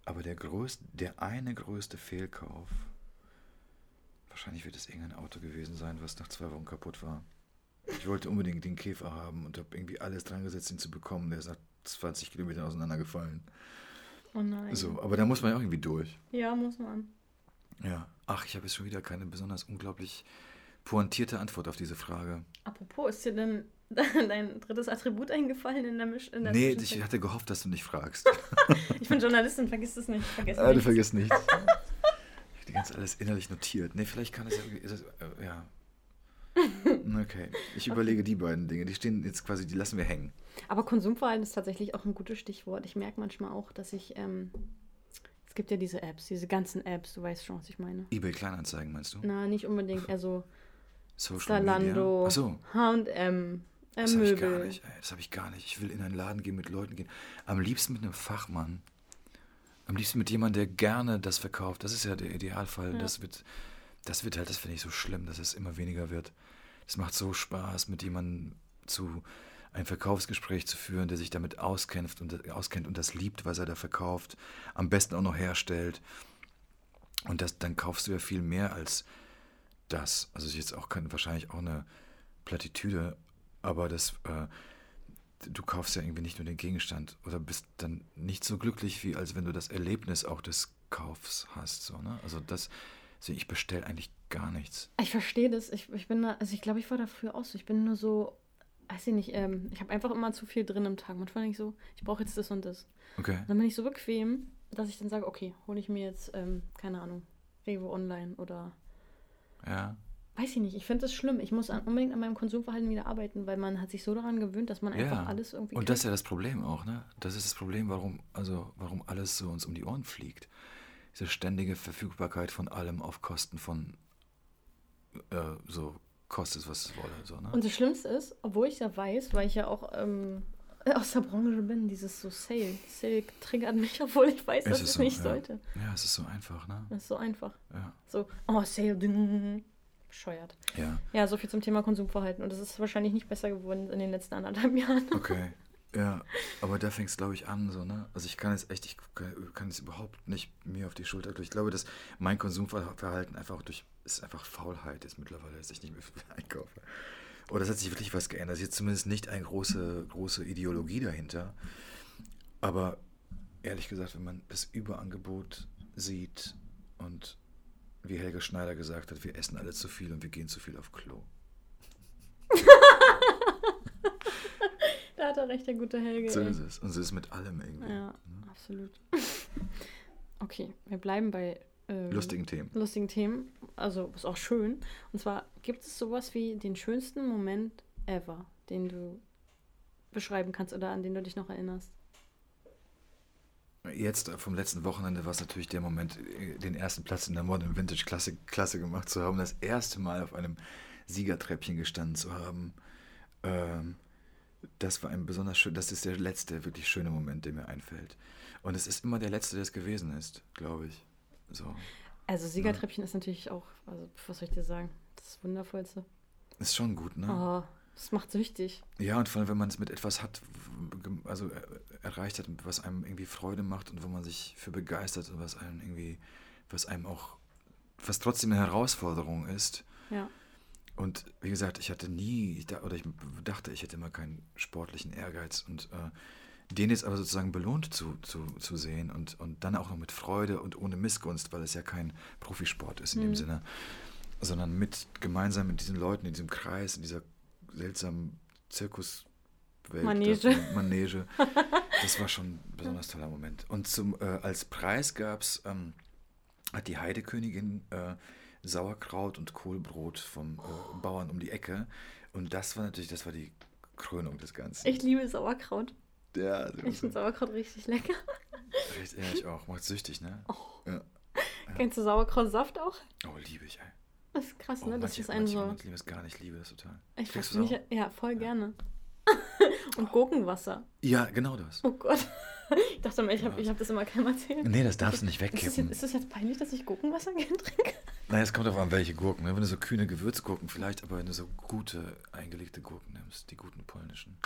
Aber der größte, der eine größte Fehlkauf, wahrscheinlich wird es irgendein Auto gewesen sein, was nach zwei Wochen kaputt war. Ich wollte unbedingt den Käfer haben und habe irgendwie alles dran gesetzt, ihn zu bekommen. Der ist nach 20 Kilometern auseinandergefallen. Oh nein. So, aber da muss man ja auch irgendwie durch. Ja, muss man. Ja. Ach, ich habe jetzt schon wieder keine besonders unglaublich pointierte Antwort auf diese Frage. Apropos, ist dir denn dein drittes Attribut eingefallen in der Misch? In der Nee, ich hatte gehofft, dass du nicht fragst. ich bin Journalistin, vergiss es nicht. Vergiss Ah, du vergisst nichts. Ich habe die ganze alles innerlich notiert. Nee, vielleicht kann es ja. Äh, ja. Okay. Ich überlege die beiden Dinge. Die stehen jetzt quasi, die lassen wir hängen. Aber Konsumverhalten ist tatsächlich auch ein gutes Stichwort. Ich merke manchmal auch, dass ich. Ähm, es gibt ja diese Apps, diese ganzen Apps, du weißt schon, was ich meine. eBay Kleinanzeigen, meinst du? Na, nicht unbedingt, eher so Social Zalando, Media. Achso, H&M, äh, das habe ich gar Möbel. nicht. Ey, das habe ich gar nicht. Ich will in einen Laden gehen, mit Leuten gehen. Am liebsten mit einem Fachmann. Am liebsten mit jemandem, der gerne das verkauft. Das ist ja der Idealfall. Ja. Das wird, das wird halt, das finde ich so schlimm, dass es immer weniger wird. Es macht so Spaß, mit jemandem zu ein Verkaufsgespräch zu führen, der sich damit auskennt und, auskennt und das liebt, was er da verkauft. Am besten auch noch herstellt. Und das, dann kaufst du ja viel mehr als das. Also ist jetzt auch wahrscheinlich auch eine Plattitüde, aber das, äh, du kaufst ja irgendwie nicht nur den Gegenstand oder bist dann nicht so glücklich, wie als wenn du das Erlebnis auch des Kaufs hast. So, ne? Also das, ich bestelle eigentlich gar nichts. Ich verstehe das. Ich, ich bin da, also ich glaube, ich war da früher auch so. Ich bin nur so, weiß ich nicht, ähm, ich habe einfach immer zu viel drin im Tag. Manchmal denke ich so, ich brauche jetzt das und das. Okay. Dann bin ich so bequem, dass ich dann sage, okay, hole ich mir jetzt, ähm, keine Ahnung, Revo Online oder Ja. weiß ich nicht. Ich finde das schlimm. Ich muss an, unbedingt an meinem Konsumverhalten wieder arbeiten, weil man hat sich so daran gewöhnt, dass man einfach Ja. alles irgendwie Und das ist kriegt. ja das Problem auch, ne? Das ist das Problem, warum, also warum alles so uns um die Ohren fliegt. Diese ständige Verfügbarkeit von allem auf Kosten von äh, so kostet es, was es wolle. So, ne? Und das Schlimmste ist, obwohl ich ja weiß, weil ich ja auch ähm, aus der Branche bin, dieses so Sale. Sale triggert mich, obwohl ich weiß, dass Es es ist so, nicht ja. sollte. Ja, es ist so einfach, ne? Das ist so einfach. Ja. So, oh, Sale, ding. Bescheuert. Ja, Ja, so viel zum Thema Konsumverhalten. Und das ist wahrscheinlich nicht besser geworden in den letzten anderthalb Jahren. okay. Ja, aber da fängt es, glaube ich, an, so, ne? Also ich kann es echt, ich kann, es überhaupt nicht mir auf die Schulter. Ich glaube, dass mein Konsumverhalten einfach durch, ist einfach Faulheit ist mittlerweile, dass ich nicht mehr viel einkaufe. Oder es hat sich wirklich was geändert. Es ist jetzt zumindest nicht eine große, große Ideologie dahinter. Aber ehrlich gesagt, wenn man das Überangebot sieht und wie Helge Schneider gesagt hat, wir essen alle zu viel und wir gehen zu viel auf Klo. Da hat er recht, der gute Helge. So ist es. Und so ist es mit allem irgendwie. Ja, absolut. Okay, wir bleiben bei ähm, Lustigen Themen. lustigen Themen. Also ist auch schön. Und zwar gibt es sowas wie den schönsten Moment ever, den du beschreiben kannst oder an den du dich noch erinnerst. Jetzt äh, vom letzten Wochenende war es natürlich der Moment, äh, den ersten Platz in der Modern Vintage Klasse, Klasse gemacht zu haben, das erste Mal auf einem Siegertreppchen gestanden zu haben. Ähm, das war ein besonders schön, das ist der letzte wirklich schöne Moment, der mir einfällt. Und es ist immer der letzte, der es gewesen ist, glaube ich. So. Also Siegertreppchen ist natürlich auch, also was soll ich dir sagen, das Wundervollste. Ist schon gut, ne? Oh, das macht süchtig. Ja, und vor allem, wenn man es mit etwas hat, also äh, erreicht hat, was einem irgendwie Freude macht und wo man sich für begeistert und was einem irgendwie, was einem auch, was trotzdem eine Herausforderung ist. Ja. Und wie gesagt, ich hatte nie, ich da, oder ich dachte, ich hätte immer keinen sportlichen Ehrgeiz und äh, den jetzt aber sozusagen belohnt zu, zu, zu sehen und, und dann auch noch mit Freude und ohne Missgunst, weil es ja kein Profisport ist in dem Mhm. Sinne, sondern mit gemeinsam mit diesen Leuten in diesem Kreis, in dieser seltsamen Zirkuswelt. Manege. Das, Manege. Das war schon ein besonders toller Moment. Und zum, äh, als Preis gab es, ähm, hat die Heidekönigin äh, Sauerkraut und Kohlbrot vom äh, Bauern um die Ecke. Und das war natürlich, das war die Krönung des Ganzen. Ich liebe Sauerkraut. Ja, Ich ist finde Sauerkraut richtig lecker. echt, ja, ich auch. Macht süchtig, ne? Ja. Kennst du Sauerkrautsaft auch? Oh, liebe ich, ey. Das ist krass, Oh, ne? Das manche, ist ein so. Leute lieben es gar nicht, ich liebe das total. Ich Kriegst nicht. auch? Ja, voll gerne. Und Gurkenwasser. Ja, genau das. Oh Gott. Ich dachte mal, ich habe ich hab das immer keinem erzählt. Nee, das darfst du nicht Ist das, wegkippen. jetzt, ist das jetzt peinlich, dass ich Gurkenwasser gerne trinke? Nein, es kommt darauf an, welche Gurken. Ne? Wenn du so kühne Gewürzgurken vielleicht, aber wenn du so gute eingelegte Gurken nimmst, die guten polnischen.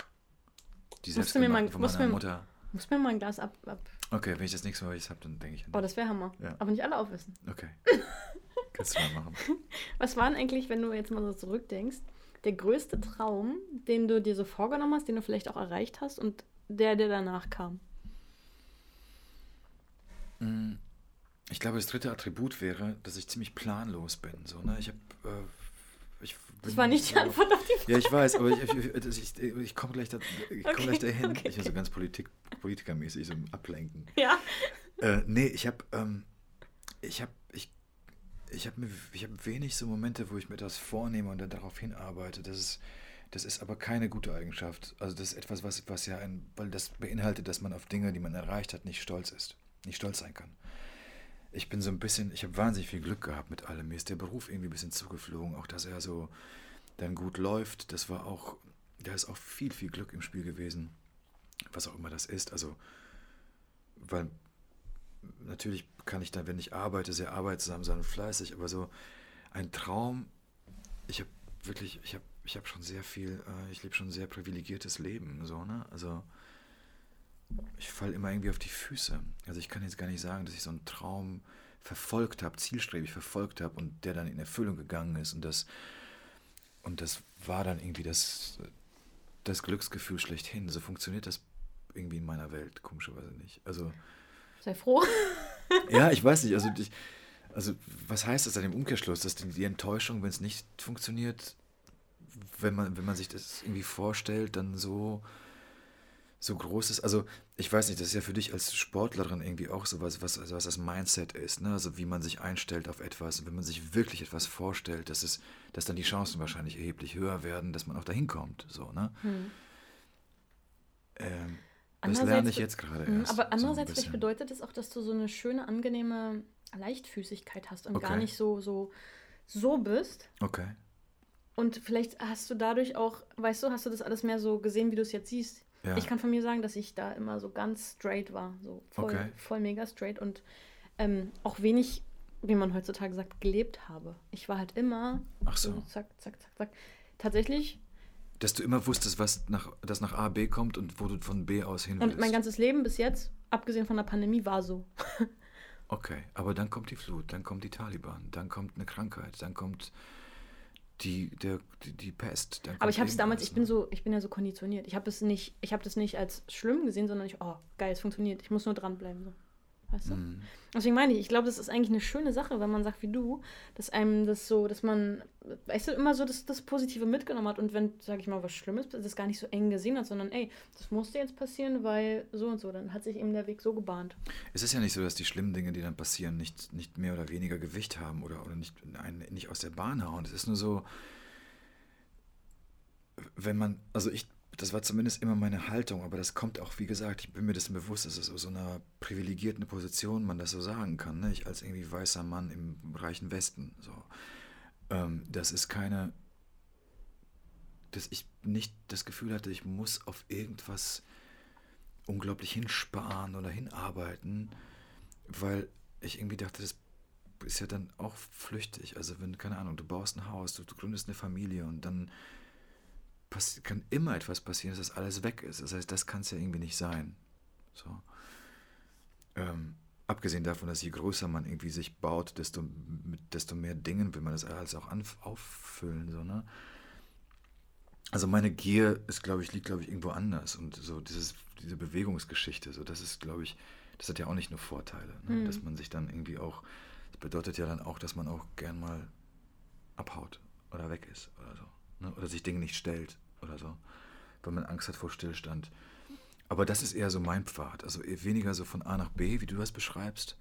Die Musst du mir mal- selbstgemachten von meiner mir- Mutter. Muss mir mal ein Glas ab. ab. Okay, wenn ich das nächste Mal was habe, dann denke ich an Oh, das wäre Hammer. Ja. Aber nicht alle aufessen. Okay. Kannst du mal machen. Was war denn eigentlich, wenn du jetzt mal so zurückdenkst, der größte Traum, den du dir so vorgenommen hast, den du vielleicht auch erreicht hast und der, der danach kam? Mm, Ich glaube, das dritte Attribut wäre, dass ich ziemlich planlos bin. So, ne? Ich, hab, äh, ich Das war nicht die Antwort auf die Frage. Ja, ich weiß, aber ich, ich, ich, ich komme gleich, da, komm okay, gleich dahin. Okay, ich bin so ganz Politik, politikermäßig, so ablenken. Ja. Äh, nee, ich habe ähm, ich habe ich, ich hab hab wenig so Momente, wo ich mir das vornehme und dann darauf hinarbeite. Das ist, das ist aber keine gute Eigenschaft. Also das ist etwas, was, was ja ein, weil das beinhaltet, dass man auf Dinge, die man erreicht hat, nicht stolz ist, nicht stolz sein kann. Ich bin so ein bisschen, ich habe wahnsinnig viel Glück gehabt mit allem. Mir ist der Beruf irgendwie ein bisschen zugeflogen, auch dass er so dann gut läuft. Das war auch, da ist auch viel, viel Glück im Spiel gewesen, was auch immer das ist. Also, weil natürlich kann ich dann, wenn ich arbeite, sehr arbeitsam sein und fleißig, aber so ein Traum, ich habe wirklich, ich habe ich hab schon sehr viel, äh, ich lebe schon ein sehr privilegiertes Leben, so, ne? Also ich falle immer irgendwie auf die Füße. Also ich kann jetzt gar nicht sagen, dass ich so einen Traum verfolgt habe, zielstrebig verfolgt habe und der dann in Erfüllung gegangen ist und das und das war dann irgendwie das, das Glücksgefühl schlechthin. So funktioniert das irgendwie in meiner Welt, komischerweise nicht. Also Sei froh. ja, ich weiß nicht. Also, ich, also was heißt das dann im Umkehrschluss? Dass die, die Enttäuschung, wenn es nicht funktioniert, wenn man, wenn man sich das irgendwie vorstellt, dann so, so groß ist. Also ich weiß nicht, das ist ja für dich als Sportlerin irgendwie auch sowas, was, also was das Mindset ist, ne? Also wie man sich einstellt auf etwas. Und wenn man sich wirklich etwas vorstellt, dass es, dass dann die Chancen wahrscheinlich erheblich höher werden, dass man auch dahin kommt. So, ne? Hm. Ähm, das lerne ich jetzt gerade mhm, erst. Aber andererseits so bedeutet es das auch, dass du so eine schöne, angenehme Leichtfüßigkeit hast und okay. gar nicht so, so, so bist. Okay. Und vielleicht hast du dadurch auch, weißt du, hast du das alles mehr so gesehen, wie du es jetzt siehst. Ja. Ich kann von mir sagen, dass ich da immer so ganz straight war. So voll, okay. voll mega straight und ähm, auch wenig, wie man heutzutage sagt, gelebt habe. Ich war halt immer Ach so. so zack, zack, zack, zack. Tatsächlich dass du immer wusstest, was nach, das nach A, B kommt und wo du von B aus hin willst. Und mein ganzes Leben bis jetzt, abgesehen von der Pandemie, war so. okay, aber dann kommt die Flut, dann kommt die Taliban, dann kommt eine Krankheit, dann kommt die, der, die, die Pest. aber ich habe es damals, ich bin so, ich bin ja so konditioniert. Ich habe es nicht, ich habe das nicht als schlimm gesehen, sondern ich, oh, geil, es funktioniert. Ich muss nur dranbleiben. So. Weißt du? Mhm. Deswegen meine ich, ich glaube, das ist eigentlich eine schöne Sache, wenn man sagt wie du, dass einem das so, dass man, weißt du, immer so das, das Positive mitgenommen hat und wenn, sage ich mal, was Schlimmes, das gar nicht so eng gesehen hat, sondern ey, das musste jetzt passieren, weil so und so, dann hat sich eben der Weg so gebahnt. Es ist ja nicht so, dass die schlimmen Dinge, die dann passieren, nicht, nicht mehr oder weniger Gewicht haben oder, oder nicht, einen, nicht aus der Bahn hauen. Es ist nur so, wenn man, also ich das war zumindest immer meine Haltung, aber das kommt auch, wie gesagt, ich bin mir dessen bewusst, dass es aus so einer privilegierten Position man das so sagen kann, ne? ich als irgendwie weißer Mann im reichen Westen. So. Ähm, das ist keine, dass ich nicht das Gefühl hatte, ich muss auf irgendwas unglaublich hinsparen oder hinarbeiten, weil ich irgendwie dachte, das ist ja dann auch flüchtig. Also wenn, keine Ahnung, du baust ein Haus, du, du gründest eine Familie und dann kann immer etwas passieren, dass das alles weg ist. Das heißt, das kann es ja irgendwie nicht sein. So. Ähm, abgesehen davon, dass je größer man irgendwie sich baut, desto, mit desto mehr Dingen will man das alles auch auffüllen. So, ne? Also meine Gier ist, glaube ich, liegt, glaube ich, irgendwo anders. Und so dieses, diese Bewegungsgeschichte, so das ist, glaube ich, das hat ja auch nicht nur Vorteile. Ne? Mhm. Dass man sich dann irgendwie auch, das bedeutet ja dann auch, dass man auch gern mal abhaut oder weg ist oder so. Ne? Oder sich Dinge nicht stellt oder so, weil man Angst hat vor Stillstand. Aber das ist eher so mein Pfad, also weniger so von A nach B, wie du das beschreibst.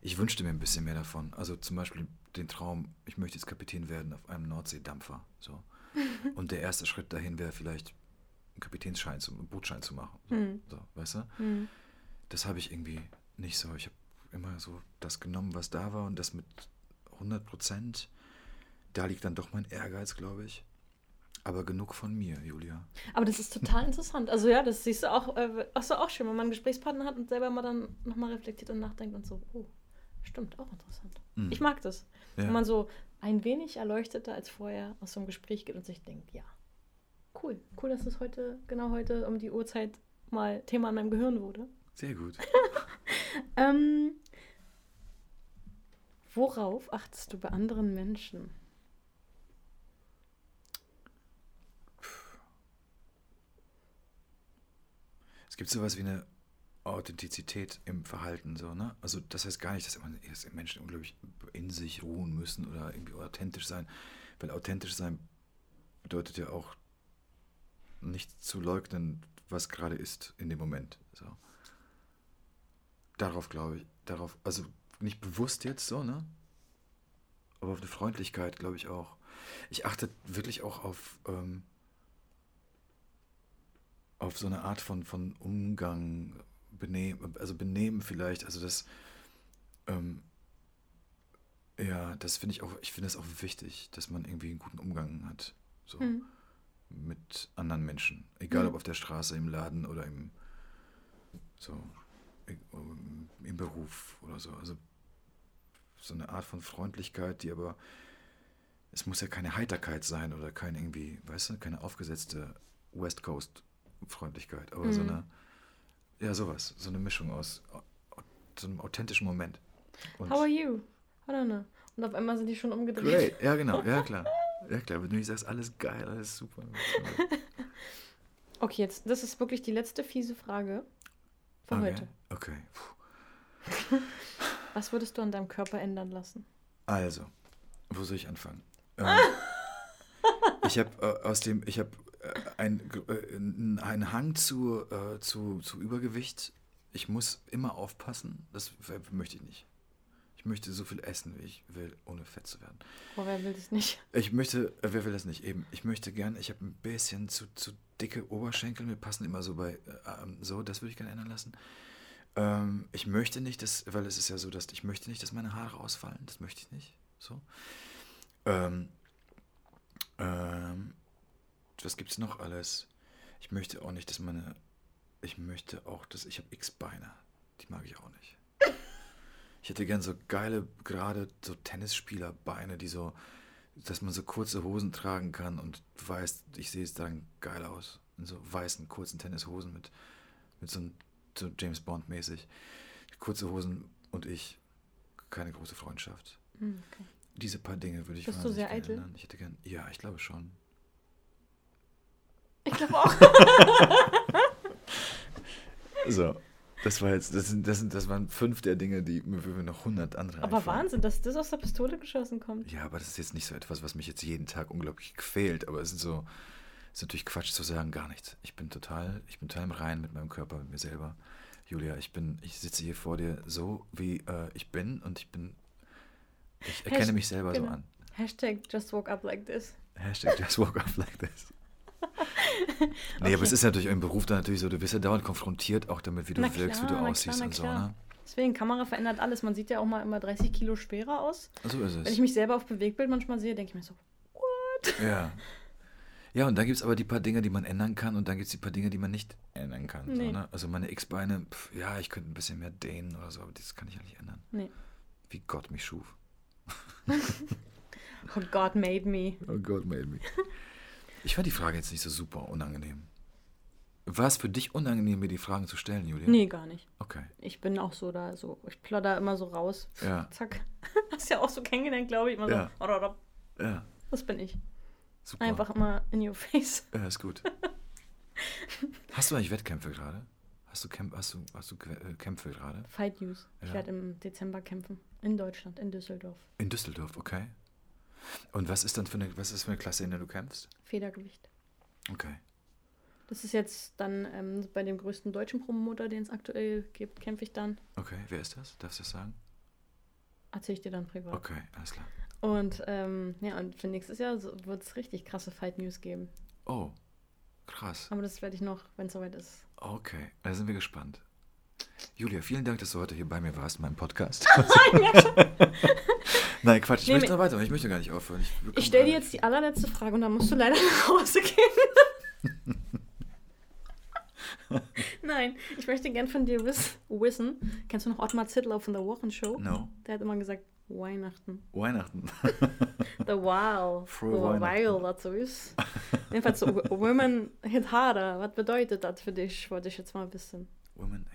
Ich wünschte mir ein bisschen mehr davon. Also zum Beispiel den Traum, ich möchte jetzt Kapitän werden auf einem Nordseedampfer. So. Und der erste Schritt dahin wäre vielleicht einen Kapitänsschein, zu, einen Bootschein zu machen. So, mhm. so weißt du? Mhm. Das habe ich irgendwie nicht so. Ich habe immer so das genommen, was da war und das mit 100 Prozent. Da liegt dann doch mein Ehrgeiz, glaube ich. Aber genug von mir, Julia. Aber das ist total interessant. Also ja, das siehst du auch, äh, auch so auch schön, wenn man einen Gesprächspartner hat und selber mal dann nochmal reflektiert und nachdenkt und so, oh, stimmt, auch interessant. Mhm. Ich mag das. Ja. Wenn man so ein wenig erleuchteter als vorher aus so einem Gespräch geht und sich denkt, ja, cool, cool, dass das heute, genau heute um die Uhrzeit mal Thema in meinem Gehirn wurde. Sehr gut. ähm, worauf achtest du bei anderen Menschen? Es gibt sowas wie eine Authentizität im Verhalten, so, ne? Also das heißt gar nicht, dass, immer, dass Menschen unglaublich in sich ruhen müssen oder irgendwie authentisch sein, weil authentisch sein bedeutet ja auch nicht zu leugnen, was gerade ist in dem Moment. So. Darauf glaube ich, darauf, also nicht bewusst jetzt so, ne? Aber auf eine Freundlichkeit glaube ich auch. Ich achte wirklich auch auf, ähm, auf so eine Art von, von Umgang, Benehmen, also Benehmen vielleicht, also das, ähm, ja, das finde ich auch, ich finde es auch wichtig, dass man irgendwie einen guten Umgang hat. So. Hm. Mit anderen Menschen. Egal Mhm. ob auf der Straße, im Laden oder im so im, im Beruf oder so. Also so eine Art von Freundlichkeit, die aber es muss ja keine Heiterkeit sein oder kein irgendwie, weißt du, keine aufgesetzte West Coast Freundlichkeit, aber so Mhm. eine ja, sowas, so eine Mischung aus au- so einem authentischen Moment. Und How are you? I don't know. Und auf einmal sind die schon umgedreht. Great, ja genau, ja klar. Ja klar, wenn du nicht sagst, alles geil, alles super. Okay, jetzt, das ist wirklich die letzte fiese Frage von okay. heute. Okay. Puh. Was würdest du an deinem Körper ändern lassen? Also, wo soll ich anfangen? Ähm, ich habe äh, aus dem, ich habe äh, ein, einen Hang zu, äh, zu, zu Übergewicht. Ich muss immer aufpassen. Das möchte ich nicht. Ich möchte so viel essen, wie ich will, ohne fett zu werden. Boah, wer will das nicht? Ich möchte, äh, wer will das nicht eben? Ich möchte gern, ich habe ein bisschen zu, zu dicke Oberschenkel, mir passen immer so bei, äh, ähm, so, das würde ich gerne ändern lassen. Ähm, ich möchte nicht, dass, weil es ist ja so, dass ich möchte nicht, dass meine Haare ausfallen, das möchte ich nicht. So. Ähm, ähm, was gibt's noch alles? Ich möchte auch nicht, dass meine, ich möchte auch, dass ich habe X-Beine, die mag ich auch nicht. Ich hätte gern so geile, gerade so Tennisspielerbeine, die so, dass man so kurze Hosen tragen kann und du weißt, ich sehe es dann geil aus. In so weißen, kurzen Tennishosen mit, mit so, einem- so James Bond mäßig. Kurze Hosen und ich, keine große Freundschaft. Hm, okay. Diese paar Dinge würde ich Bist du sehr eitel? ändern. Ich hätte gern, ja, ich glaube schon. Ich glaube auch. So, das war jetzt, das sind, das sind, das waren fünf der Dinge, die mir noch hundert andere Aber einfallen. Wahnsinn, dass das aus der Pistole geschossen kommt. Ja, aber das ist jetzt nicht so etwas, was mich jetzt jeden Tag unglaublich quält. Aber es sind so, es ist natürlich Quatsch zu sagen, gar nichts. Ich bin total, ich bin total im Reinen mit meinem Körper, mit mir selber. Julia, ich bin, ich sitze hier vor dir so, wie äh, ich bin und ich bin, ich erkenne Hasht- mich selber so genau. an. Hashtag just woke up like this. Hashtag just woke up like this. Nee, aber Okay. es ist natürlich im Beruf dann natürlich so, du wirst ja dauernd konfrontiert auch damit, wie du Na wirkst, wie du aussiehst klar, und so, ne? Deswegen, Kamera verändert alles. Man sieht ja auch mal immer 30 Kilo schwerer aus. So ist es. Wenn ich mich selber auf Bewegtbild manchmal sehe, denke ich mir so, what? Ja. Ja, und dann gibt es aber die paar Dinge, die man ändern kann und dann gibt es die paar Dinge, die man nicht ändern kann. So, Nee. ne? Also meine X-Beine, ja, ich könnte ein bisschen mehr dehnen oder so, aber das kann ich ja nicht ändern. Nee. Wie Gott mich schuf. Oh God made me. Oh God made me. Ich fand die Frage jetzt nicht so super unangenehm. War es für dich unangenehm, mir die Fragen zu stellen, Julia? Nee, gar nicht. Okay. Ich bin auch so da, so, ich plodder immer so raus. Ja. Zack. Hast ja auch so kennengelernt, glaube ich. Immer so, Ja. "Rododop." Ja, das bin ich. super. Einfach immer in your face. Ja, ist gut. Hast du eigentlich Wettkämpfe gerade? Hast du, Kämp hast du, hast du äh, Kämpfe gerade? Fight News. Ich Ja. werde im Dezember kämpfen. In Deutschland, in Düsseldorf. In Düsseldorf, okay. Und was ist dann für eine, was ist für eine Klasse, in der du kämpfst? Federgewicht. Okay. Das ist jetzt dann ähm, bei dem größten deutschen Promoter, den es aktuell gibt, kämpfe ich dann. Okay, wer ist das? Darfst du das sagen? Erzähle ich dir dann privat. Okay, alles klar. Und ähm, ja, und für nächstes Jahr wird es richtig krasse Fight News geben. Oh, krass. Aber das werde ich noch, wenn es soweit ist. Okay, da sind wir gespannt. Julia, vielen Dank, dass du heute hier bei mir warst in meinem Podcast. Nein, Quatsch, ich Nee, möchte noch weiter, ich möchte gar nicht aufhören. bekomme Ich stelle dir jetzt die allerletzte Frage und dann musst du leider nach Hause gehen. Nein, ich möchte gern von dir wiss wissen. Kennst du noch Ottmar Zittlau von der Wochenshow? No, Der hat immer gesagt, Weihnachten. Weihnachten. The Wow. Frohe Wo Weihnachten. Weil das so ist. Jedenfalls Women hit harder. Was bedeutet das für dich? Wollte ich jetzt mal wissen. Women.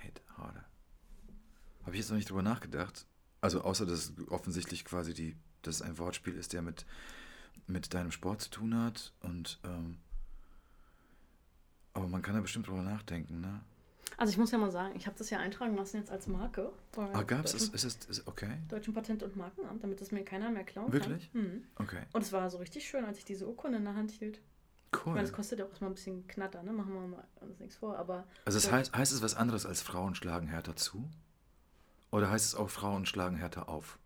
Habe ich jetzt noch nicht drüber nachgedacht. Also außer, dass es offensichtlich quasi die, dass es ein Wortspiel ist, der mit, mit deinem Sport zu tun hat. Und ähm, aber man kann da bestimmt drüber nachdenken, ne? Also ich muss ja mal sagen, ich habe das ja eintragen lassen jetzt als Marke. Ah, gab's es? Ist es okay? Deutschen Patent- und Markenamt, damit das mir keiner mehr klauen Wirklich? kann. Mhm. Okay. Und es war so richtig schön, als ich diese Urkunde in der Hand hielt. Ich Cool. meine, das kostet ja auch erstmal ein bisschen Knatter, ne? Machen wir mal uns nichts vor, aber. Also so- heißt, heißt es was anderes als Frauen schlagen härter zu? Oder heißt es auch Frauen schlagen härter auf?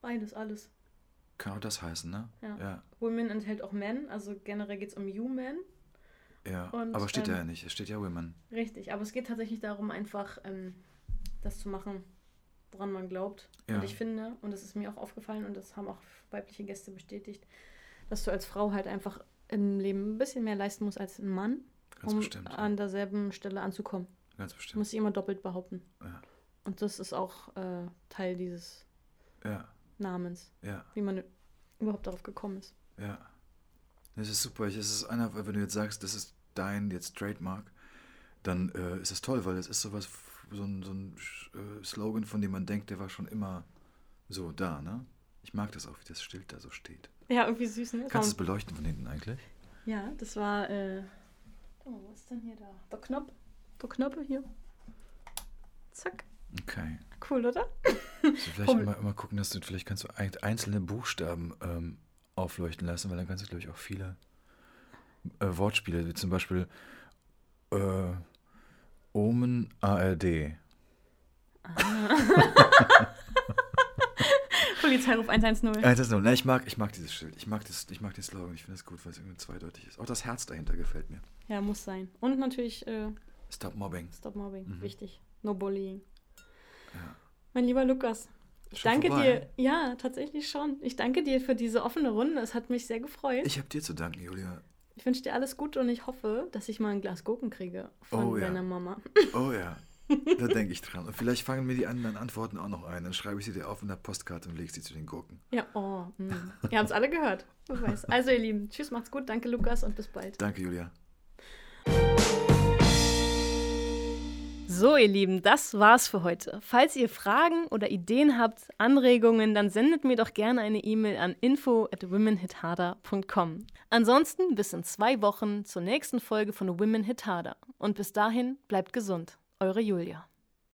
Beides, alles. Kann auch das heißen, ne? Ja. Ja. Women enthält auch Men, also generell geht es um You Men. ja. Und, Aber steht ähm, ja nicht, es steht ja Women. Richtig, aber es geht tatsächlich darum, einfach ähm, das zu machen, woran man glaubt. Ja. Und ich finde, und das ist mir auch aufgefallen und das haben auch weibliche Gäste bestätigt, dass du als Frau halt einfach im Leben ein bisschen mehr leisten musst als ein Mann, Ganz um bestimmt. an derselben Stelle anzukommen. Ganz bestimmt. musst dich immer doppelt behaupten. Ja. Und das ist auch äh, Teil dieses Ja, Namens, ja, wie man überhaupt darauf gekommen ist. ja. Das ist super. Es ist einer, wenn du jetzt sagst, das ist dein jetzt Trademark, dann äh, ist das toll, weil es ist sowas, so ein, so ein äh, Slogan, von dem man denkt, der war schon immer so da, ne? Ich mag das auch, wie das Schild da so steht. Ja, irgendwie süß, ne? Kannst du es beleuchten von hinten eigentlich? Ja, das war. Äh, oh, was ist denn hier da? Der Knopf. Der Knopf hier. Zack. Okay. Cool, oder? Also vielleicht Komm. immer, immer gucken, dass du, vielleicht kannst du ein- einzelne Buchstaben ähm, aufleuchten lassen, weil dann kannst du, glaube ich, auch viele äh, Wortspiele, wie zum Beispiel äh, Omen ARD. Polizeiruf 110. Äh, das ist nur, ne, ich mag, ich mag dieses Schild. Ich mag, das, ich mag den Slogan. Ich finde es gut, weil es irgendwie zweideutig ist. Auch das Herz dahinter gefällt mir. Ja, muss sein. Und natürlich äh, Stop Mobbing. Stop Mobbing. Mhm. Wichtig. No Bullying. Ja. Mein lieber Lukas, ich Schon danke vorbei? dir. Ja, tatsächlich schon. Ich danke dir für diese offene Runde. Es hat mich sehr gefreut. Ich, Ich habe dir zu danken, Julia. wünsche dir alles Gute und ich hoffe, dass ich mal ein Glas Gurken kriege von Oh, ja. deiner Mama. Oh ja, da denke ich dran. Und vielleicht fangen mir die anderen Antworten auch noch ein. Dann schreibe ich sie dir auf in der Postkarte und lege sie zu den Gurken. Ja, oh. mm. Ihr habt es alle gehört. Also, ihr Lieben, tschüss, macht's gut. Danke, Lukas, und bis bald. Danke, Julia. So, ihr Lieben, das war's für heute. Falls ihr Fragen oder Ideen habt, Anregungen, dann sendet mir doch gerne eine E-Mail an info at womenhitharder.com. Ansonsten bis in zwei Wochen zur nächsten Folge von Women Hit Harder. Und bis dahin bleibt gesund. Eure Julia.